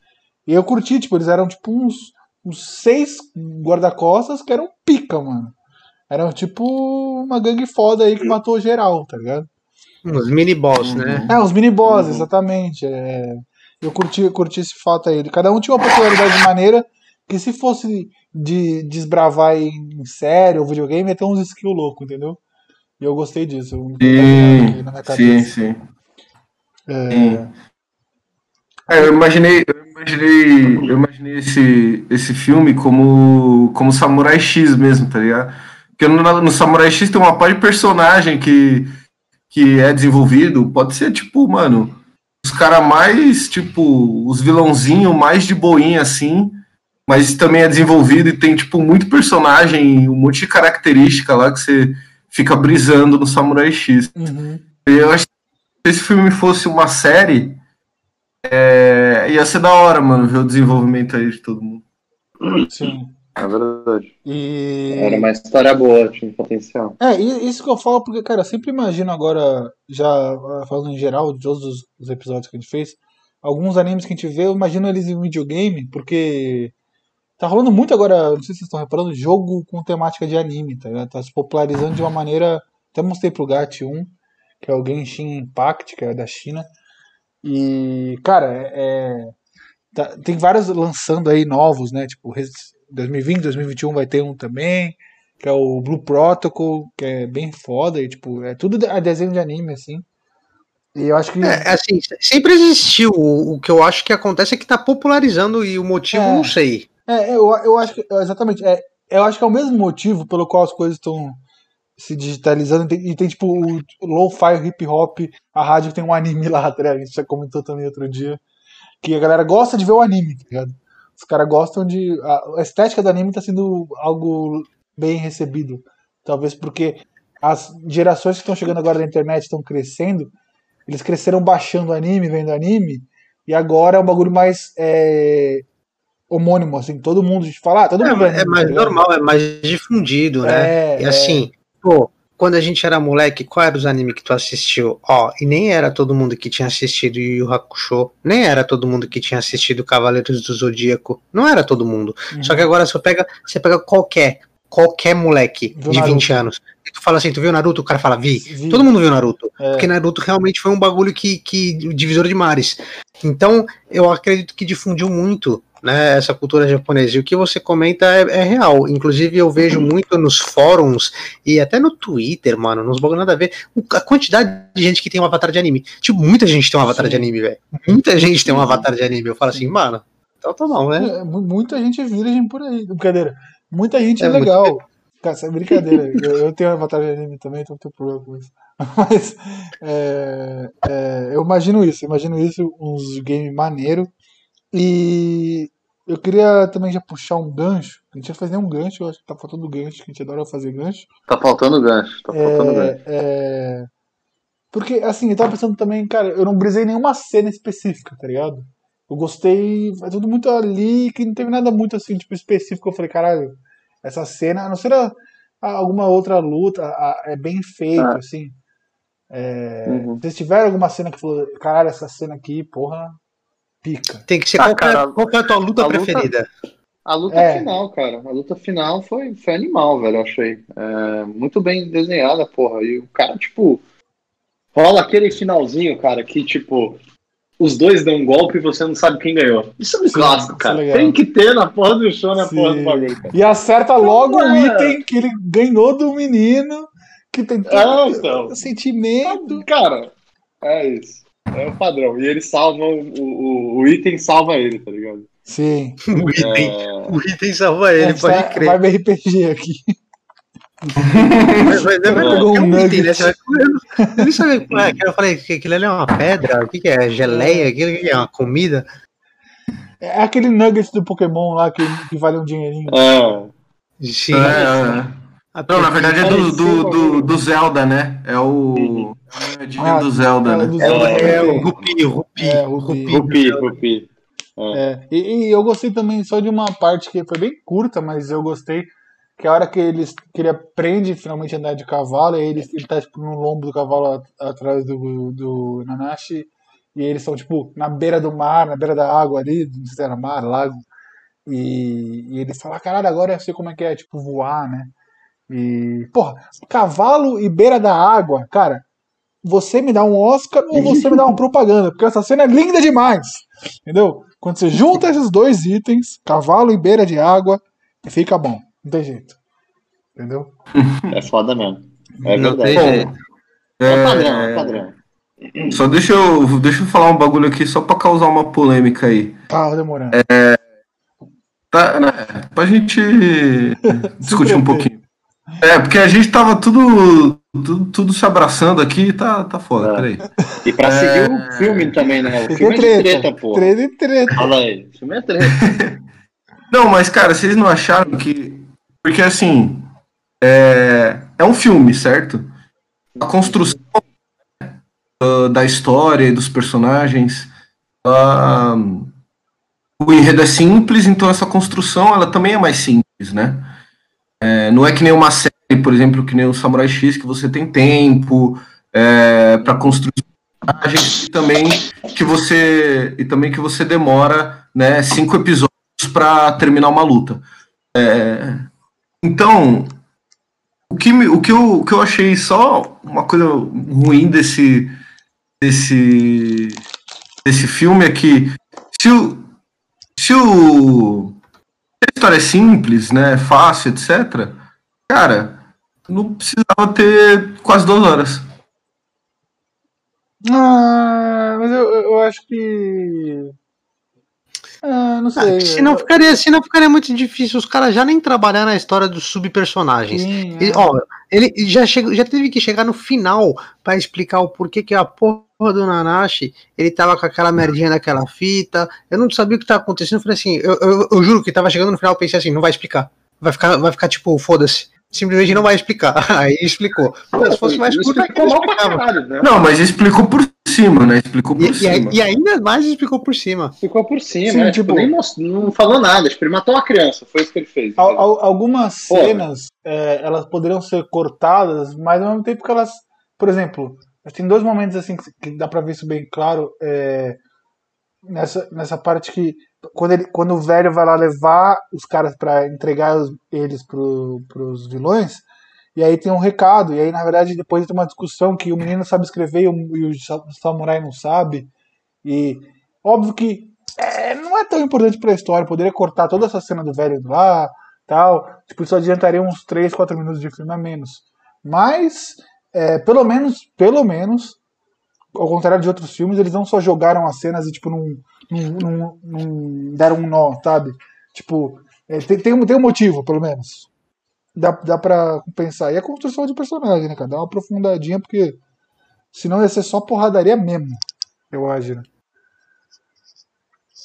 S2: E eu curti, tipo, eles eram tipo uns, uns seis guarda-costas que eram pica, mano. Eram tipo uma gangue foda aí que matou geral, tá ligado?
S1: Uns mini boss,
S5: Uhum.
S1: né?
S2: É, os mini-boss,
S3: Uhum.
S2: exatamente. é. Eu curti, curti esse fato aí. Cada um tinha uma peculiaridade de maneira que se fosse de desbravar em série ou videogame, ia ter uns skills loucos, entendeu? E eu gostei disso.
S5: Sim, sim, sim.
S2: É,
S5: Sim. É, eu imaginei, eu imaginei, eu imaginei esse, esse filme como, como Samurai X mesmo, tá ligado? Porque no, no Samurai X tem uma parte de personagem que, que é desenvolvido, pode ser tipo, mano, os caras mais, tipo, os vilãozinhos mais de boinha assim, mas também é desenvolvido e tem, tipo, muito personagem, um monte de característica lá que você fica brisando no Samurai X.
S2: uhum.
S5: Eu acho que se esse filme fosse uma série, é, ia ser da hora, mano, ver o desenvolvimento aí de todo mundo.
S2: Sim.
S3: É verdade.
S2: E.
S3: Era uma história boa, tinha potencial.
S2: É, isso que eu falo, porque, cara, eu sempre imagino agora, já ah, falando em geral, de todos os, os episódios que a gente fez, alguns animes que a gente vê, eu imagino eles em videogame, porque tá rolando muito agora, não sei se vocês estão reparando, jogo com temática de anime, tá ligado? Tá se popularizando de uma maneira. Até mostrei pro Gat um, que é o Genshin Impact, que é da China. E, cara, é. é- tá- tem vários lançando aí novos, né? Tipo, 2020, 2021 vai ter um também que é o Blue Protocol, que é bem foda, e tipo, é tudo de- é desenho de anime, assim. E eu acho que.
S1: É, assim, sempre existiu. O, o que eu acho que acontece é que tá popularizando e o motivo
S2: É.
S1: não sei.
S2: É, eu, eu acho que. Exatamente. É, eu acho que é o mesmo motivo pelo qual as coisas estão se digitalizando. E tem, e tem, tipo o Lo-Fi Hip Hop, a rádio tem um anime lá, tá ligado? A gente já comentou também outro dia. Que a galera gosta de ver o anime, tá ligado? Os caras gostam de. A estética do anime tá sendo algo bem recebido. Talvez porque as gerações que estão chegando agora na internet estão crescendo. Eles cresceram baixando anime, vendo anime. E agora é um bagulho mais é, homônimo, assim, todo mundo fala, ah, todo mundo
S1: é, é mais tá normal, é mais difundido, né? É, e assim, pô, quando a gente era moleque, qual era os animes que tu assistiu? Ó, e nem era todo mundo que tinha assistido Yu Yu Hakusho, nem era todo mundo que tinha assistido Cavaleiros do Zodíaco, não era todo mundo. Uhum. Só que agora você pega, você pega qualquer, qualquer moleque de Naruto. 20 anos. E tu fala assim, tu viu Naruto? O cara fala, vi. vi. Todo mundo viu Naruto. É. Porque Naruto realmente foi um bagulho que, que divisor de mares. Então, eu acredito que difundiu muito né, essa cultura japonesa. E o que você comenta é, é, real. Inclusive, eu vejo muito nos fóruns e até no Twitter, mano, nos bagulho nada a ver, a quantidade de gente que tem um avatar de anime. Tipo, muita gente tem um avatar Sim. de anime, velho. Muita gente tem um avatar de anime. Eu falo assim, mano, então tá bom, né?
S2: É, muita gente virgem por aí. Brincadeira. Muita gente é, é legal. Muito... Cara, é brincadeira. eu, eu, tenho um avatar de anime também, então não tenho problema com isso. [laughs] Mas é, é, eu imagino isso, imagino isso, uns game maneiro. E eu queria também já puxar um gancho. A gente já fez nenhum gancho, eu acho que tá faltando gancho, que a gente adora fazer gancho.
S3: Tá faltando gancho, tá faltando
S2: é,
S3: gancho.
S2: É... Porque, assim, eu tava pensando também, cara, eu não brisei nenhuma cena específica, tá ligado? Eu gostei, é tudo muito ali, que não teve nada muito assim, tipo, específico. Eu falei, caralho, essa cena, a não ser a, a, alguma outra luta, a, é bem feito, ah. assim. É, uhum. Vocês tiveram alguma cena que falou, caralho, essa cena aqui, porra, pica.
S1: Tem que ser ah, qual, cara, qual é a tua luta a preferida?
S3: Luta, a luta é. final, cara. A luta final foi, foi animal, velho, eu achei. É, muito bem desenhada, porra. E o cara, tipo, rola aquele finalzinho, cara, que, tipo, os dois dão um golpe e você não sabe quem ganhou. Isso é um Sim, clássico, é cara. É Tem que ter na porra do show, na Sim. porra do bagulho. Cara.
S2: E acerta logo o item que ele ganhou do menino, que tem
S3: ah, então.
S2: sentimento.
S3: Cara, é isso. É o padrão. E ele salva o, o, o item salva ele, tá ligado?
S2: Sim. [laughs]
S1: O item, é... o item salva ele, é, pode crer.
S2: Vai ver RPG aqui.
S1: mas, mas é verdade, é um item, né? Eu não sabia é, que eu falei que aquilo ali é uma pedra, o que, que é? Geleia, aquilo que é uma comida.
S2: É aquele nugget do Pokémon lá que, que vale um dinheirinho. É.
S5: Sim. É, é. Não, na verdade é do, do, do, do, Zelda, né? É o. É o ah, do Zelda, né?
S1: É, o Rupi, o Rupi. É, o Rupi.
S3: Rupi, Rupi.
S2: É. E, e, eu gostei também só de uma parte que foi bem curta, mas eu gostei. Que a hora que, eles, que ele aprende finalmente a andar de cavalo, e ele, ele tá tipo, no lombo do cavalo atrás do, do Nanashi, e eles estão tipo na beira do mar, na beira da água ali, não sei se era mar, lago, e, e ele fala: caralho, agora eu sei como é que é, tipo, voar, né? E, porra, cavalo e beira da água, cara, você me dá um Oscar ou você me dá uma [laughs] propaganda, porque essa cena é linda demais, entendeu? Quando você junta esses dois itens, cavalo e beira de água, fica bom, não tem jeito, entendeu?
S3: É foda mesmo. É verdade. É, é padrão, é padrão.
S5: Só deixa eu, deixa eu falar um bagulho aqui só pra causar uma polêmica aí.
S2: Tá demorando.
S5: É, tá, né, pra gente [laughs] discutir um pouquinho. É, porque a gente tava tudo, tudo, tudo se abraçando aqui, tá, tá foda, é. peraí.
S3: E pra é... seguir o filme também, né? O filme é treta, treta pô.
S2: Treta e treta.
S3: Fala aí, o filme é treta. [laughs]
S5: não, mas, cara, vocês não acharam que. Porque, assim, é, é um filme, certo? A construção uh, da história e dos personagens. Uh, o enredo é simples, então essa construção ela também é mais simples, né? É, não é que nem uma série, por exemplo, que nem o Samurai X, que você tem tempo é, para construir personagens e também que você e também que você demora né, cinco episódios para terminar uma luta. É, então, o que, o, que eu, o que eu achei só uma coisa ruim desse, desse, desse filme é que se o, se o a história é simples, né, fácil, etc., cara, não precisava ter quase duas horas.
S2: Ah, mas eu, eu acho que. Ah, não sei. Ah,
S1: se, não ficaria, se não ficaria muito difícil os caras já nem trabalhar na história dos subpersonagens. Sim, é. ele, ó, ele já, chegou, já teve que chegar no final para explicar o porquê que a porra do Nanashi ele tava com aquela merdinha daquela fita. Eu não sabia o que tava acontecendo. Eu falei assim, eu, eu, eu juro que tava chegando no final, eu pensei assim, não vai explicar. Vai ficar, vai ficar tipo, foda-se simplesmente não vai explicar. [laughs] Aí explicou.
S5: se fosse mais curto, não, explicava. Caralho, né? não, mas explicou por cima, né? Explicou por
S1: E, e,
S5: cima.
S1: e ainda mais explicou por cima.
S3: Ficou por cima,
S2: Sim,
S3: né?
S2: tipo-
S3: Tipo, nem most- não falou nada. Tipo, ele matou uma criança. Foi isso que ele fez.
S2: Al- al- algumas
S3: Porra.
S2: cenas é, elas poderiam ser cortadas, mas ao mesmo tempo que elas, por exemplo, tem dois momentos assim que, dá pra ver isso bem claro é, nessa, nessa parte que quando, ele, quando o velho vai lá levar os caras pra entregar os- eles pro, pros vilões e aí tem um recado e aí na verdade depois tem uma discussão que o menino sabe escrever e o, e o sa- samurai não sabe e óbvio que é, não é tão importante pra história poderia cortar toda essa cena do velho lá tal. Tipo, isso adiantaria uns 3, 4 minutos de filme a menos. Mas, é, pelo menos, pelo menos, ao contrário de outros filmes, eles não só jogaram as cenas e, tipo, não, não, não- não deram um nó, sabe? Tipo, é, tem, tem, um, tem um motivo, pelo menos. Dá, dá pra compensar. E a construção de personagem, né, cara? Dá uma aprofundadinha, porque senão ia ser só porradaria mesmo, eu acho, né?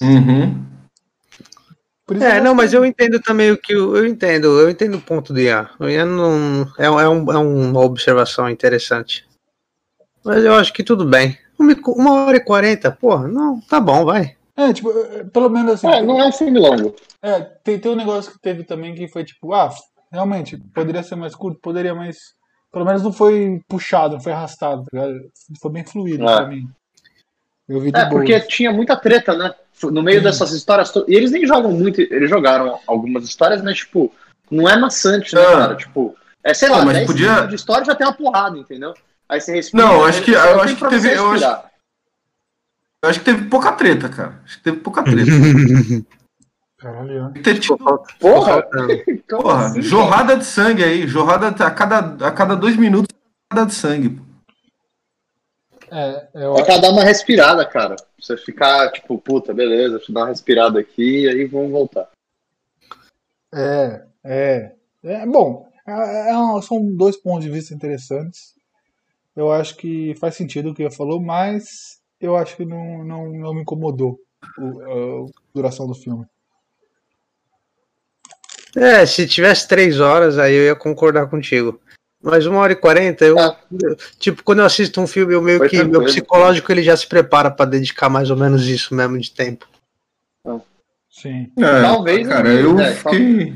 S5: Uhum.
S2: Por isso
S1: É,
S2: eu
S1: não, mas eu entendo também o que o- eu entendo, eu entendo o ponto do Ian. O Ian não é, é, um- é uma observação interessante. Mas eu acho que tudo bem. Uma, uma hora e quarenta, porra, não, tá bom, vai.
S2: É, tipo, é, pelo menos assim.
S3: É, não é um filme longo.
S2: É, tem, tem um negócio que teve também que foi tipo, ah, realmente, poderia ser mais curto, poderia, mas pelo menos não foi puxado, não foi arrastado, tá ligado? Foi bem fluido
S3: É.
S2: pra mim. Eu vi de
S3: É,
S2: boa.
S3: porque tinha muita treta, né? No meio
S2: Sim.
S3: dessas histórias. E eles nem jogam muito. Eles jogaram algumas histórias, mas, tipo, não é maçante, né,
S5: Ah.
S3: cara? Tipo, é, sei lá,
S5: Ah, mas
S3: 10
S5: podia-
S3: de história já tem uma porrada, entendeu? Aí você respira.
S5: Não, acho que- eu acho que
S3: pra
S5: teve- eu acho-. Eu acho que teve pouca treta, cara. Acho que teve pouca treta. [laughs]
S2: Caralho, né?
S5: Que ter tido,
S3: Porra!
S5: Porra,
S3: assim,
S5: jorrada de sangue aí. Jorrada a cada, a cada dois minutos, jorrada de sangue. pô.
S2: É, eu
S3: É pra dar uma respirada, cara. Pra Você ficar, tipo, puta, beleza, deixa eu dar uma respirada aqui e aí vamos voltar.
S2: É, é. É bom, é- é um- são dois pontos de vista interessantes. Eu acho que faz sentido o que ele falou, mas eu acho que não, não, não me incomodou o- a duração do filme.
S1: É, se tivesse três horas, aí eu ia concordar contigo. Mas uma hora e quarenta, eu.
S3: Ah.
S1: Tipo, quando eu assisto um filme, eu meio
S3: Foi
S1: que. Meu
S3: tranquilo.
S1: psicológico ele já se prepara pra dedicar mais ou menos isso mesmo de tempo.
S2: Sim.
S5: É,
S3: Talvez,
S5: Cara,
S3: né?
S5: eu
S3: É,
S5: fiquei.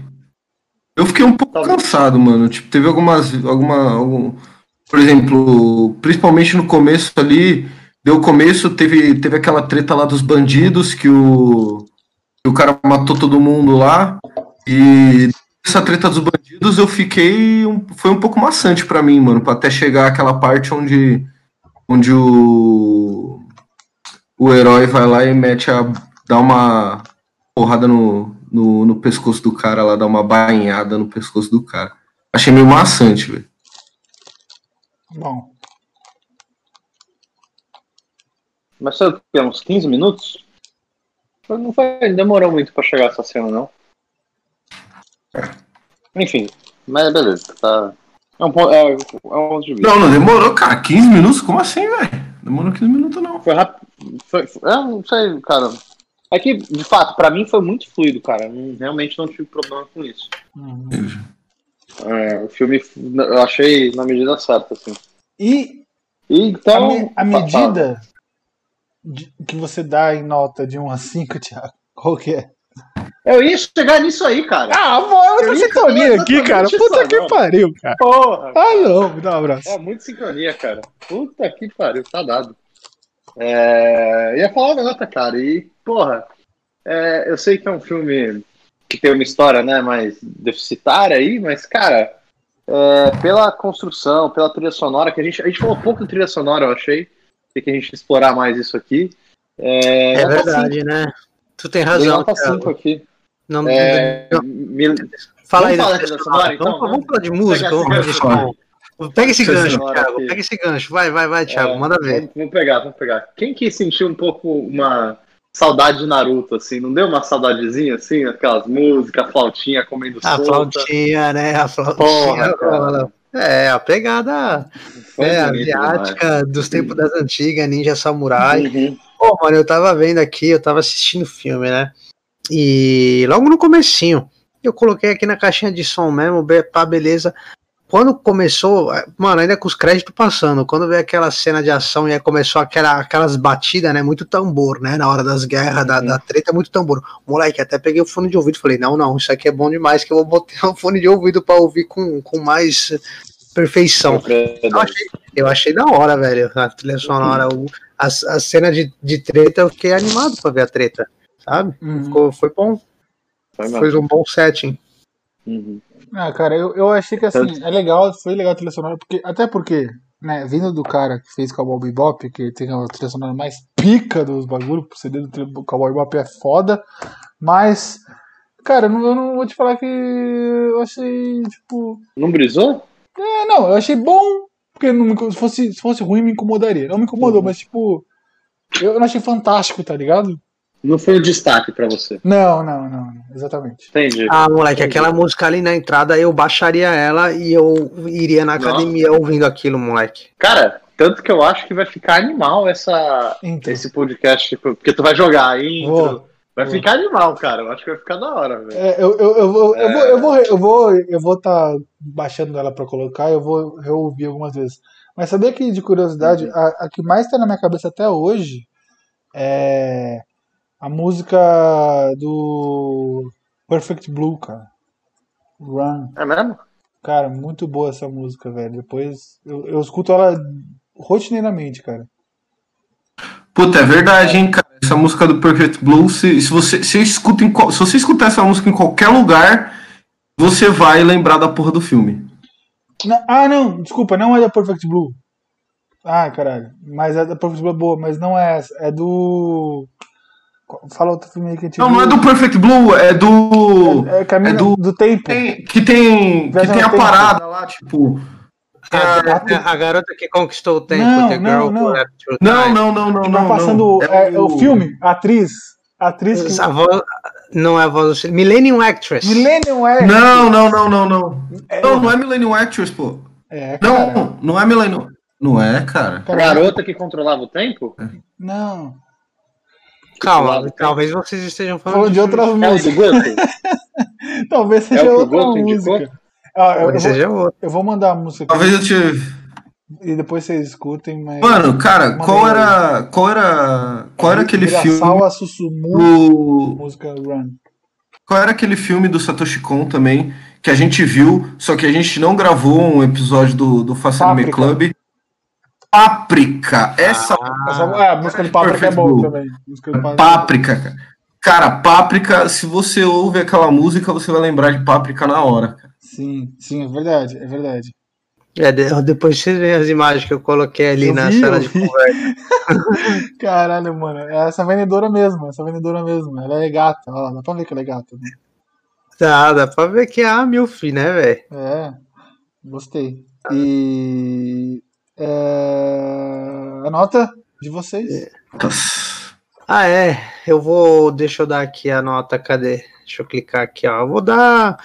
S5: Eu fiquei um pouco
S3: Talvez.
S5: cansado, mano. Tipo, teve algumas. Alguma, algum... Por exemplo, principalmente no começo ali. Deu começo, teve, teve aquela treta lá dos bandidos que o. que o cara matou todo mundo lá. E essa treta dos bandidos eu fiquei. um- foi um pouco maçante pra mim, mano. Pra até chegar aquela parte onde. Onde o. O herói vai lá e mete a. dá uma porrada no, no, no pescoço do cara lá, dá uma bainhada no pescoço do cara. Achei meio maçante, velho.
S2: Bom,
S3: Mas o quê? Uns 15 minutos? Não foi, demorou muito pra chegar essa cena, não. Enfim, mas beleza, tá. É um ponto, é, é um ponto de vista.
S5: Não, não demorou, cara. 15 minutos? Como assim, velho? Demorou 15 minutos, não.
S3: Foi rápido. Foi, foi- eu não sei, cara. É que, de fato, pra mim foi muito fluido, cara. Não- realmente não tive problema com isso.
S2: uhum.
S3: É, o filme eu achei na medida certa, assim.
S2: E
S3: E,
S2: a,
S3: então.
S2: me- a
S3: fa-
S2: medida de- que você dá em nota de 1 a 5, [laughs] Thiago, qual que é?
S3: Eu ia chegar nisso aí, cara.
S2: Ah, é outra sintonia aqui, cara. Puta que
S3: agora.
S2: pariu, cara.
S3: Porra!
S2: Ah, não, me dá um abraço.
S3: É muito sincronia, cara. Puta que pariu, tá dado. É, ia falar uma nota, cara. E, porra, é, eu sei que é um filme que tem uma história né, mais deficitária aí, mas, cara, é, pela construção, pela trilha sonora, que a gente, a gente falou pouco de trilha sonora, eu achei. Tem que a gente explorar mais isso aqui. É,
S1: É, verdade, né? Tu tem razão.
S3: nota
S1: Thiago.
S3: 5 aqui.
S1: Não,
S3: É,
S1: não-
S3: me-
S1: fala aí
S3: vamos falar então?
S1: vamos, vamos falar de música,
S3: Pega
S1: vamos
S3: esse
S5: gancho.
S1: Pega esse gancho, Thiago. Pega esse gancho. Vai, vai, vai, Thiago.
S3: É,
S1: Manda ver.
S3: Vamos, pegar, vamos pegar. Quem que sentiu um pouco uma saudade de Naruto, assim? Não deu uma saudadezinha, assim? Aquelas músicas, flautinha comendo
S1: A
S3: solta.
S1: flautinha, né? A flautinha.
S3: Porra.
S1: É, a pegada
S3: Foi
S1: é,
S3: bonito
S1: asiática dos tempos das antigas, ninja samurai.
S3: demais. Uhum.
S1: Pô, mano, eu tava vendo aqui, eu tava assistindo o filme, né? E logo no comecinho, eu coloquei aqui na caixinha de som mesmo, pá, beleza. quando começou, mano, ainda com os créditos passando, quando veio aquela cena de ação e aí começou aquela, aquelas batidas, né? Muito tambor, né? Na hora das guerras, da, da treta, muito tambor. Moleque, até peguei o fone de ouvido e falei, não, não, isso aqui é bom demais, que eu vou botar [laughs] um fone de ouvido pra ouvir com, com mais perfeição. Eu achei, eu achei da hora, velho, a trilha sonora. O, a, a cena de, de treta, eu fiquei animado pra ver a treta, sabe?
S2: Uhum.
S1: Ficou, foi bom.
S3: Foi.
S1: Foi um bom setting.
S3: Uhum.
S2: Ah, cara, eu, eu achei que assim, é legal, foi legal a trilha sonora, porque, até porque, né, vindo do cara que fez Cowboy Bebop, que tem a trilha sonora mais pica dos bagulhos, o CD do Cowboy Bebop é foda, mas, cara, eu não, eu não vou te falar que eu achei, tipo,
S3: Não brisou?
S2: é, não, eu achei bom, porque não me- se, fosse, se fosse ruim me incomodaria, não me incomodou,
S3: Uhum.
S2: mas, tipo, eu não achei fantástico, tá ligado?
S3: Não foi um destaque pra você.
S2: Não, não, não, não, exatamente.
S3: Entendi.
S1: Ah, moleque, aquela música ali na entrada, eu baixaria ela e eu iria na
S3: Nossa.
S1: academia ouvindo aquilo, moleque.
S3: Cara, tanto que eu acho que vai ficar animal essa,
S2: Então,
S3: esse podcast, tipo, porque tu vai jogar intro.
S2: Vou.
S3: Vai ficar animal, cara. Eu acho que vai ficar da hora, velho.
S2: É, eu, eu, eu, vou, eu, vou, eu vou, eu vou, eu vou tá baixando ela pra colocar, eu vou reouvir algumas vezes. Mas sabia que, de curiosidade, a, a que mais tá na minha cabeça até hoje é a música do Perfect Blue, cara. Run.
S3: É mesmo?
S2: Cara, muito boa essa música, velho. Depois eu, eu escuto ela rotineiramente, cara.
S5: Puta, é verdade, hein, cara. Essa música do Perfect Blue, se, se você se, escuta em, se você escutar essa música em qualquer lugar, você vai lembrar da porra do filme.
S2: Na- ah, não, desculpa, não é da Perfect Blue. Ah, caralho. Mas é da Perfect Blue é boa, mas não é essa. É do. Fala outro filme aí que a gente
S5: Não, não é
S2: viu.
S5: do Perfect Blue, é do.
S2: É Caminho
S5: é do-
S2: do... Tempo.
S5: tem- que tem, que tem a
S2: tempo.
S5: parada lá, tipo.
S1: A,
S2: a-
S1: a- a garota que conquistou o tempo,
S2: Não,
S1: The
S2: não,
S1: Girl
S2: não.
S5: Não, não, não, não,
S2: Que
S5: não.
S2: vai passando
S5: não.
S2: é, o... filme, a atriz. A atriz que.
S1: Essa voz, não é a voz do Millennium Actress.
S2: Millennium é.
S5: Não, não, não, não, não. Não, não é Millennium Actress, pô.
S2: É, cara.
S5: Não, não é Millennium. Não é, cara.
S3: A garota que controlava o tempo?
S2: não.
S1: Calma, talvez vocês estejam falando
S2: Falando de outras
S3: É o do
S2: músicas.
S3: Guto? [laughs]
S2: Talvez seja
S3: É o o
S2: outra
S3: Goto indicou?
S2: Ah, eu, eu vou,
S1: outro.
S2: eu vou mandar a música aqui
S5: Talvez eu te.
S2: e depois vocês escutem, mas.
S5: Mano, cara, qual
S2: aí.
S5: era. Qual era. Qual era aquele filme
S2: Mirasawa Susumu,
S5: do.
S2: música Run.
S5: Qual era aquele filme do Satoshi Kon também, que a gente viu, só que a gente não gravou um episódio do, do Fast Anime. Club. Páprica! Essa
S2: Essa, é, a música do Páprica é boa também. A música do Páprica.
S5: Páprica, cara. Cara, Páprica, se você ouve aquela música, você vai lembrar de Páprica na hora. cara.
S2: Sim, sim, é verdade, é verdade.
S1: É, de- depois vocês veem as imagens que eu coloquei ali
S2: Eu
S1: na
S2: vi,
S1: sala de conversa. [laughs]
S2: Caralho, mano. É essa vendedora mesmo, essa vendedora mesmo. Ela é gata, lá, dá pra ver que ela é gata. Né?
S1: Tá, dá pra ver que é a Milf, né, velho?
S2: É, gostei. E. É, a nota de vocês?
S1: Ah, é. Eu vou. Deixa eu dar aqui a nota. Cadê? Deixa eu clicar aqui, ó. Eu vou dar.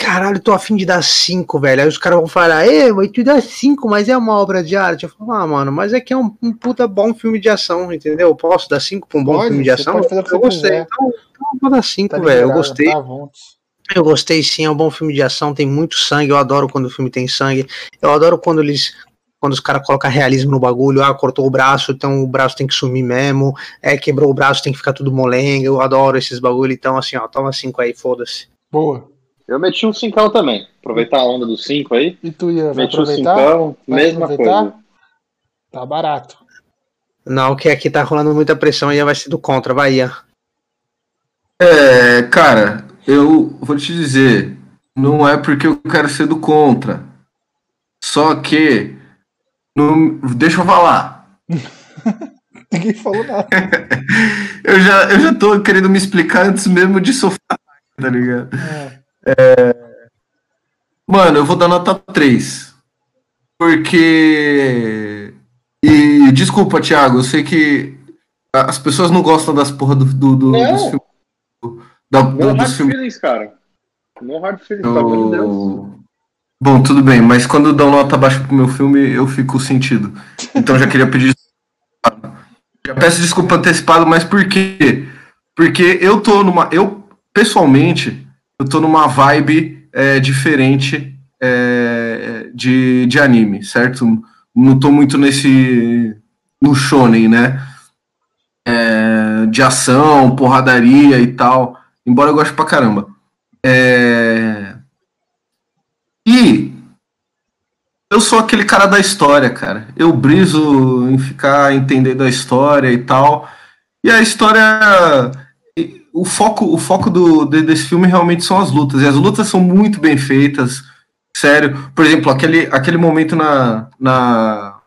S1: Caralho, tô afim de dar 5, velho. Aí os caras vão falar, Ê, mas tu dá 5, mas é uma obra de arte. Eu falo, ah, mano, mas é que é um, um puta bom filme de ação, entendeu? Eu posso dar 5 pra um bom
S2: Pode,
S1: filme de ação? eu gostei. Então, então eu vou dar 5,
S2: Tá
S1: velho. Eu gostei.
S2: Tá.
S1: Eu gostei sim, é um bom filme de ação, tem muito sangue, eu adoro quando o filme tem sangue. Eu adoro quando eles quando os caras colocam realismo no bagulho, ah, cortou o braço, então o braço tem que sumir mesmo, é, quebrou o braço, tem que ficar tudo molenga, eu adoro esses bagulho, então assim, ó, toma cinco aí, foda-se.
S2: Boa.
S3: Eu meti um 5 também. Aproveitar a onda do 5 aí.
S2: E tu ia
S3: Meti um 5,
S2: aproveitar? Vai
S3: mesma
S2: aproveitar?
S3: coisa.
S2: Tá barato.
S1: Não, que aqui tá rolando muita pressão aí vai ser do contra, Bahia.
S5: É, cara, eu vou te dizer, não é porque eu quero ser do contra. Só que. Não, deixa eu falar. [laughs]
S2: Ninguém falou nada. [laughs]
S5: Eu já, eu já tô querendo me explicar antes mesmo de sofá, tá ligado?
S2: É.
S5: Mano, eu vou dar nota 3. Porque. E desculpa, Thiago, eu sei que as pessoas não gostam das porra do, do, do-
S3: Não.
S5: dos filmes. do- da- do-
S3: No hard
S5: filmes.
S3: feelings, cara. No hard feelings, pelo amor de Deus.
S5: Eu- Bom, tudo bem, mas quando dão nota baixa pro meu filme, eu fico sentido. Então já queria pedir desculpa. Já peço desculpa antecipado, mas por quê? Porque eu tô numa. Eu, pessoalmente, eu tô numa vibe é, diferente é, de, de anime, certo? Não tô muito nesse. no shonen, né? É, de ação, porradaria e tal. Embora eu goste pra caramba. É... E eu sou aquele cara da história, cara. Eu briso em ficar entendendo a história e tal. E a história. O foco, o foco do, desse filme realmente são as lutas. E as lutas são muito bem feitas. Sério. Por exemplo, aquele, aquele momento na, na,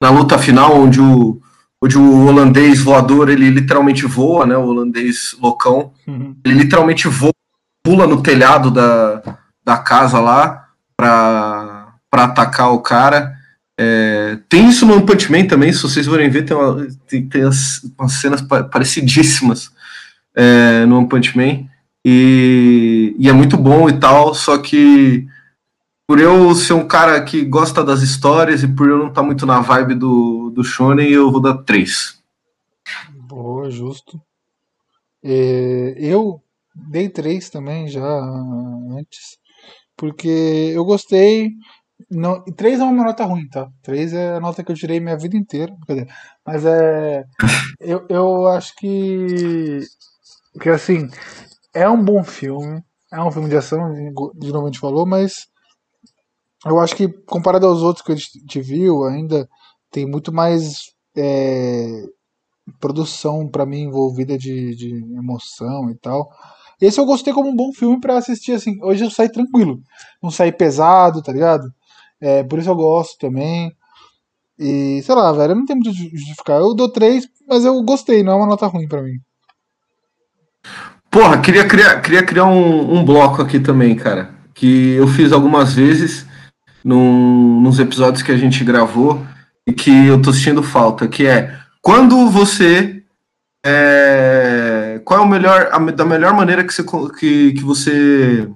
S5: na luta final onde o, onde o holandês voador ele literalmente voa, né? O holandês loucão. Uhum. Ele literalmente voa, pula no telhado da, da casa lá para atacar o cara. É, tem isso no Punch Man também, se vocês forem ver, tem, uma, tem, tem as, umas cenas parecidíssimas é, no One Punch Man. E, e é muito bom e tal, só que por eu ser um cara que gosta das histórias e por eu não estar tá muito na vibe do, do Shonen, eu vou dar três.
S2: Boa, justo. É, eu dei três também já antes, porque eu gostei. Não, três é uma nota ruim, tá? Três é a nota que eu tirei minha vida inteira. Mas é. Eu, eu acho que. Que assim. É um bom filme. É um filme de ação, de novo a gente falou, mas eu acho que comparado aos outros que a gente viu, ainda tem muito mais é, produção para mim envolvida de, de, emoção e tal. Esse eu gostei como um bom filme para assistir assim. Hoje eu saí tranquilo, não saí pesado, tá ligado? É, por isso eu gosto também. E sei lá, velho, não tenho muito de justificar. Eu dou três, mas eu gostei, não é uma nota ruim para mim.
S5: Porra, queria criar, queria criar um, um bloco aqui também, cara. Que eu fiz algumas vezes num, nos episódios que a gente gravou e que eu tô sentindo falta, que é quando você é, qual é o melhor a, da melhor maneira que você que, que você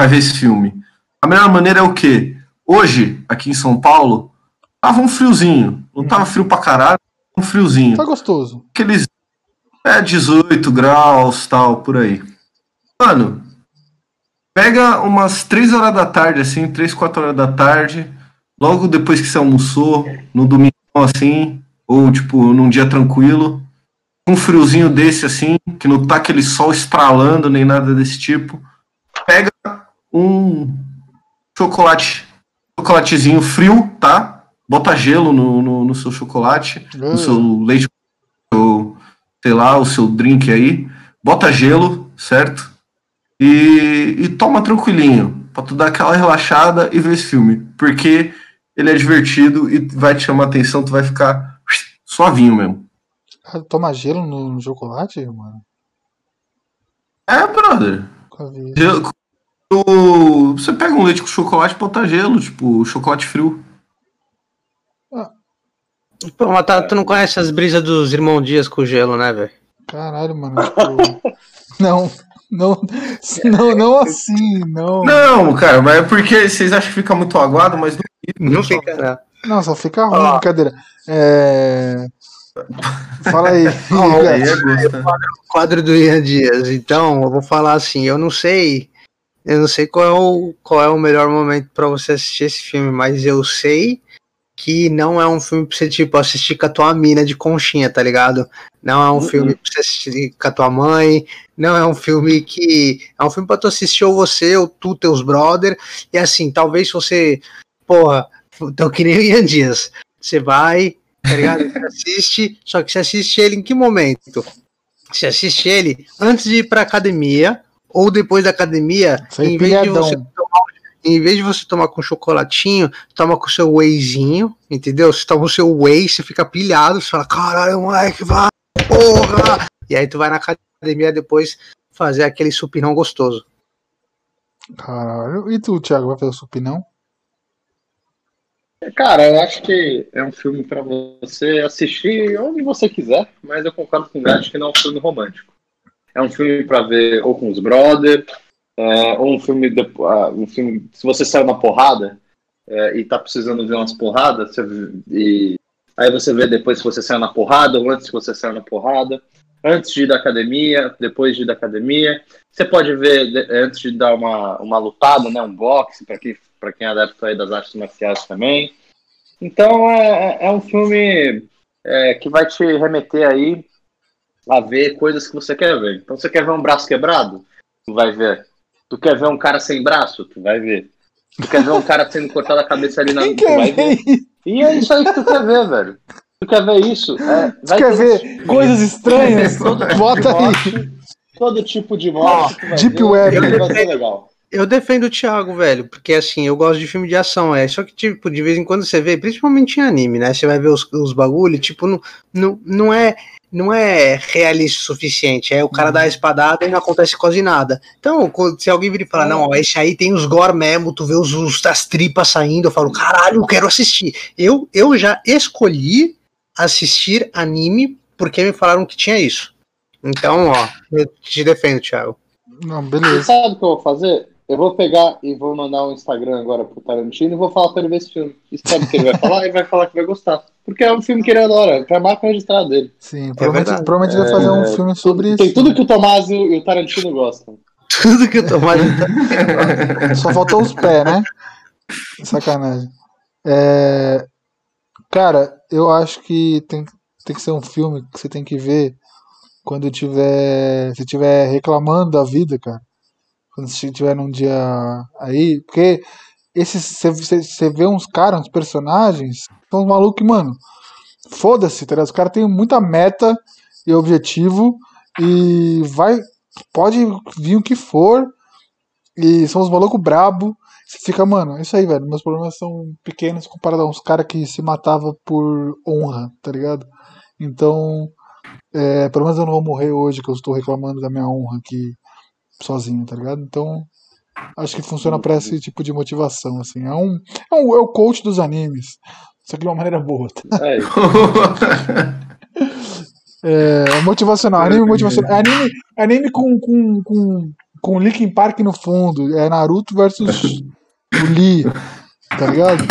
S5: vai ver esse filme? A melhor maneira é o quê? Hoje, aqui em São Paulo, tava um friozinho. Não tava frio pra caralho, um friozinho.
S2: Tá gostoso.
S5: Aqueles é 18 graus, tal, por aí. Mano, Pega umas 3 horas da tarde, assim, 3, 4 horas da tarde, logo depois que você almoçou, no domingo, assim, ou tipo, num dia tranquilo, um friozinho desse, assim, que não tá aquele sol estralando nem nada desse tipo. Pega um chocolate, chocolatezinho frio, tá? Bota gelo no, no, no seu chocolate, no seu leite, sei lá, o seu drink aí. Bota gelo, certo? e, e toma tranquilinho, pra tu dar aquela relaxada e ver esse filme. Porque ele é divertido e vai te chamar atenção, tu vai ficar suavinho mesmo. [laughs]
S2: Toma gelo no, no chocolate, mano?
S5: É, brother. Gelo, tu, você pega um leite com chocolate e bota gelo, tipo, chocolate frio.
S1: Pô, mas tá, tu não conhece as brisas dos irmãos Dias com gelo, né, velho?
S2: Caralho, mano. Tipo, [laughs] não. Não, não, não assim, não.
S5: Não, cara, mas é porque vocês acham que fica muito aguado, mas
S1: não, não fica,
S2: não. Não, só fica ruim, ah. brincadeira. É... Fala aí. [laughs]
S1: É quadro, quadro do Ian Dias. Então, eu vou falar assim, eu não sei, eu não sei qual é o, qual é o melhor momento para você assistir esse filme, mas eu sei que não é um filme pra você, tipo, assistir com a tua mina de conchinha, tá ligado? Não é um uhum. filme pra você assistir com a tua mãe, não é um filme que. É um filme pra tu assistir ou você, ou tu, teus brother. E assim, talvez você. Porra, então que nem o Ian Dias. Você vai, tá ligado? Você [laughs] assiste, só que você assiste ele em que momento? Você assiste ele antes de ir pra academia, ou depois da academia,
S2: em vez de você
S1: em vez de você tomar com chocolatinho, toma com seu wheyzinho, entendeu? Você toma o seu whey, você fica pilhado, você fala, caralho, moleque, vai, porra! E aí tu vai na academia depois fazer aquele supinão gostoso.
S2: Caralho, e tu, Thiago, vai fazer o supinão?
S3: Cara, eu acho que é um filme para você assistir onde você quiser, mas eu concordo com o Gato que não é um filme romântico. É um filme para ver ou com os brothers, é, um filme, de, uh, um filme, se você saiu na porrada é, e tá precisando ver umas porradas, você, e aí você vê depois se você saiu na porrada ou antes que você saiu na porrada, antes de ir da academia, depois de ir da academia. Você pode ver de, antes de dar uma, uma lutada, né, um boxe, para quem para quem é adepto aí das artes marciais também. Então é, é, é um filme é, que vai te remeter aí a ver coisas que você quer ver. Então você quer ver um braço quebrado? Vai ver. Tu quer ver um cara sem braço? Tu vai ver. Tu quer ver um cara sendo cortado a cabeça ali na.
S2: Quem
S3: tu vai
S2: ver?
S3: ver. E é isso aí que tu quer ver, velho. Tu quer ver isso? É,
S2: Tu quer ver coisas estranhas?
S3: tipo
S2: Bota
S3: de
S2: aí.
S3: Todo tipo de morte. vai
S2: Deep Web.
S3: Vai ser legal.
S1: Eu defendo o Thiago, velho, porque assim, eu gosto de filme de ação, é. Só que, tipo, de vez em quando você vê, principalmente em anime, né? Você vai ver os, os bagulho, tipo, não, não, não é. Não é realista o suficiente. É o cara dá a espadada e não acontece quase nada. Então, quando- se alguém vir e falar, não, ó, esse aí tem os gore mesmo, tu vê os, os- as tripas saindo, eu falo, caralho, eu quero assistir. Eu, eu já escolhi assistir anime porque me falaram que tinha isso. Então, ó, eu te defendo, Thiago.
S2: Não,
S3: Você
S2: beleza.
S3: sabe o que eu vou fazer? Eu vou pegar e vou mandar um Instagram agora pro Tarantino e vou falar pra ele ver esse filme. E sabe o que ele vai falar? Ele vai falar que vai gostar. Porque é um filme que ele adora, é a marca registrada dele.
S2: Sim, provavelmente,
S1: verdade.
S2: provavelmente ele vai fazer um filme sobre
S3: Tem
S2: isso.
S3: tudo que o Tomás e o o Tarantino gostam.
S1: Tudo que eu tô mais.
S2: Só faltou os pés, né? Sacanagem. É, Cara, eu acho que tem, tem que ser um filme que você tem que ver quando tiver, se tiver reclamando da vida, cara. Quando você estiver num dia aí, porque esses você- vê uns caras, uns personagens, são uns malucos mano, foda-se, tá ligado? Os caras têm muita meta e objetivo e vai, pode vir o que for, e são os malucos brabo. Você fica, mano, é isso aí, velho. Meus problemas são pequenos comparado a uns caras que se matavam por honra, tá ligado? Então, é, pelo menos eu não vou morrer hoje, que eu estou reclamando da minha honra aqui sozinho, tá ligado? Então, acho que funciona pra esse tipo de motivação, assim. É um, é um é o coach dos animes, só que de uma maneira boa, tá?
S3: É isso. [laughs]
S2: É motivacional, anime motivacional. É anime, anime com, com, com, com Linkin Park no fundo. É Naruto versus o [laughs] Lee, tá ligado?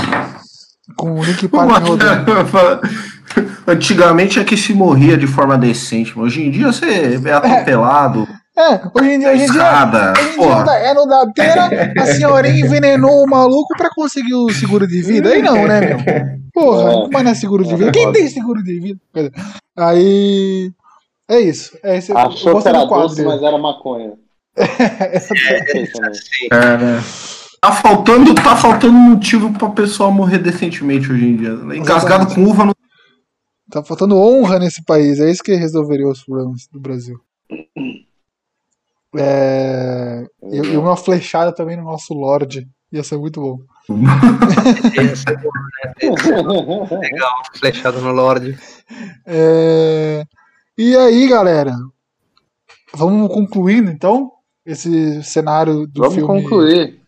S2: Com o Linkin Park rodando. [laughs]
S5: Antigamente é que se morria de forma decente, mas hoje em dia você é atropelado,
S2: É, hoje em dia, hoje em dia,
S5: escada,
S2: hoje em dia tá- é no da beira, a senhorinha [laughs] envenenou o maluco pra conseguir o seguro de vida. Aí não, né, meu? Porra,
S3: É.
S2: mas não é seguro de vida. Quem tem seguro de vida? Aí. É isso. É esse,
S3: Achou que era doce, mas era maconha. [laughs] Também.
S1: Sim.
S5: É, né? Tá faltando, tá faltando motivo pra pessoa morrer decentemente hoje em dia. Engasgado com uva no
S2: Tá faltando honra nesse país. É isso que resolveria os problemas do Brasil. [clears throat] É... E, e uma flechada também no nosso Lorde. Ia ser muito bom.
S1: Legal, flechado no Lorde.
S2: É, E aí, galera? Vamos concluindo então esse cenário do
S3: Vamos
S2: filme
S3: concluir.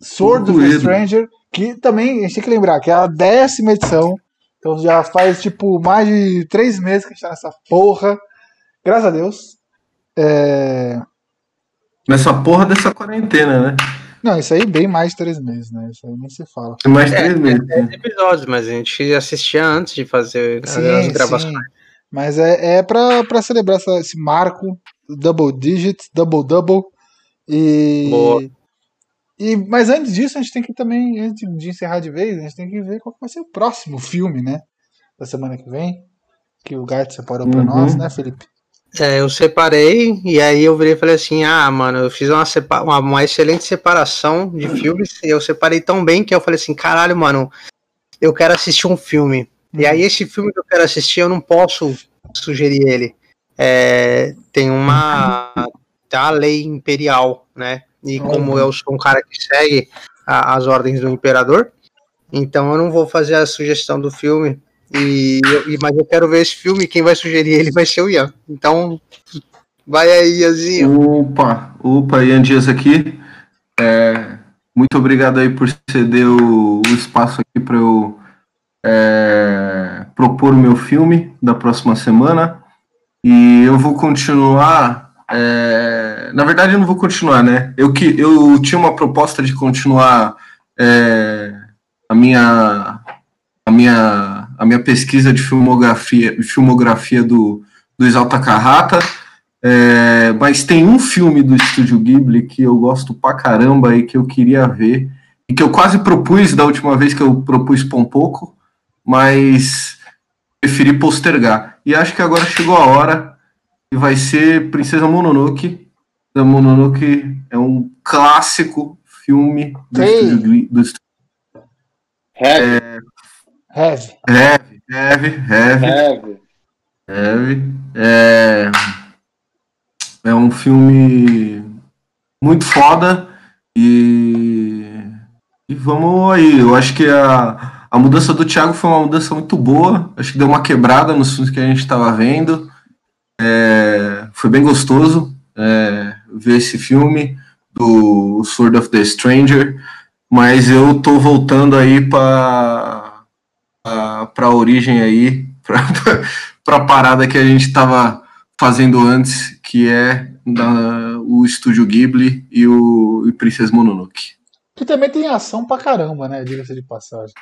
S2: Sword of the. Stranger, que também a gente tem que lembrar que é a décima edição. Então já faz tipo mais de três meses que a gente tá nessa porra. Graças a Deus. É,
S5: nessa porra dessa quarentena, né?
S2: Não, isso aí bem mais de três meses, né? Isso aí nem se fala.
S5: Tem mais três meses. né?
S1: episódios, mas a gente assistia antes de fazer as
S2: Sim,
S1: gravações.
S2: sim. Mas é, é pra, pra celebrar essa- esse marco, double digits, double double. E,
S1: Boa.
S2: e Mas antes disso, a gente tem que também, antes de encerrar de vez, a gente tem que ver qual que vai ser o próximo filme, né? Da semana que vem. Que o Gart separou pra
S5: Uhum.
S2: nós, né, Felipe?
S1: É, eu separei e aí eu virei e falei assim: ah, mano, eu fiz uma, uma, uma excelente separação de filmes e eu separei tão bem que eu falei assim: caralho, mano, eu quero assistir um filme. E aí, esse filme que eu quero assistir, eu não posso sugerir ele. É, tem uma, tem uma lei imperial, né? E como eu sou um cara que segue a- as ordens do imperador, então eu não vou fazer a sugestão do filme. E, e- mas eu quero ver esse filme, quem vai sugerir ele vai ser o Ian. Então, vai aí, Ianzinho.
S5: Opa, opa, Ian Dias aqui. É, muito obrigado aí por ceder o, o espaço aqui para eu é, propor o meu filme da próxima semana. E eu vou continuar. é, na verdade, eu não vou continuar, né? Eu, que, eu tinha uma proposta de continuar é, a minha a minha a minha pesquisa de filmografia filmografia do do Isao Takahata é, mas tem um filme do Estúdio Ghibli que eu gosto pra caramba e que eu queria ver, e que eu quase propus da última vez que eu propus por um pouco, mas preferi postergar. E acho que agora chegou a hora e vai ser Princesa Mononoke. Da Mononoke é um clássico filme do
S2: Sei.
S5: estúdio, do estúdio
S3: Heavy,
S2: Heavy.
S5: Heavy, Heavy, Heavy.
S3: heavy.
S5: É... é um filme muito foda e... e vamos aí. Eu acho que a, a mudança do Thiago foi uma mudança muito boa. Acho que deu uma quebrada nos filmes que a gente estava vendo. É... Foi bem gostoso é, ver esse filme do Sword of the Stranger, mas eu tô voltando aí para para a origem aí, [laughs] para a parada que a gente estava fazendo antes, que é da, o Estúdio Ghibli e o e Princesa Mononoke.
S2: Que também tem ação pra caramba, né? Diga-se de passagem.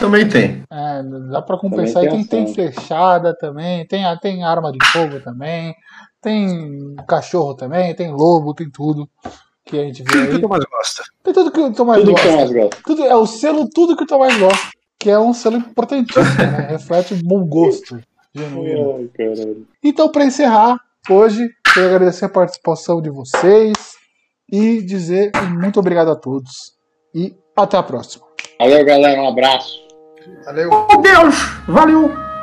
S5: Também tem.
S2: É, dá pra compensar.
S3: Também
S2: tem,
S3: tem
S2: tem flechada também, tem, tem arma de fogo também, tem cachorro também, tem lobo, tem tudo que a gente vê
S1: Tudo que
S2: aí.
S1: o Thomas gosta.
S2: Tem tudo que o Tomás
S3: Tudo que
S2: gosta.
S3: eu mais gosto.
S2: Tudo, é o selo tudo que o Tomás gosta, que é um selo importantíssimo, né? [laughs] Reflete um bom gosto genuíno. Então, para encerrar, hoje, quero agradecer a participação de vocês e dizer muito obrigado a todos. E até a próxima.
S3: Valeu, galera. Um abraço.
S1: Valeu.
S5: Meu Deus! Valeu!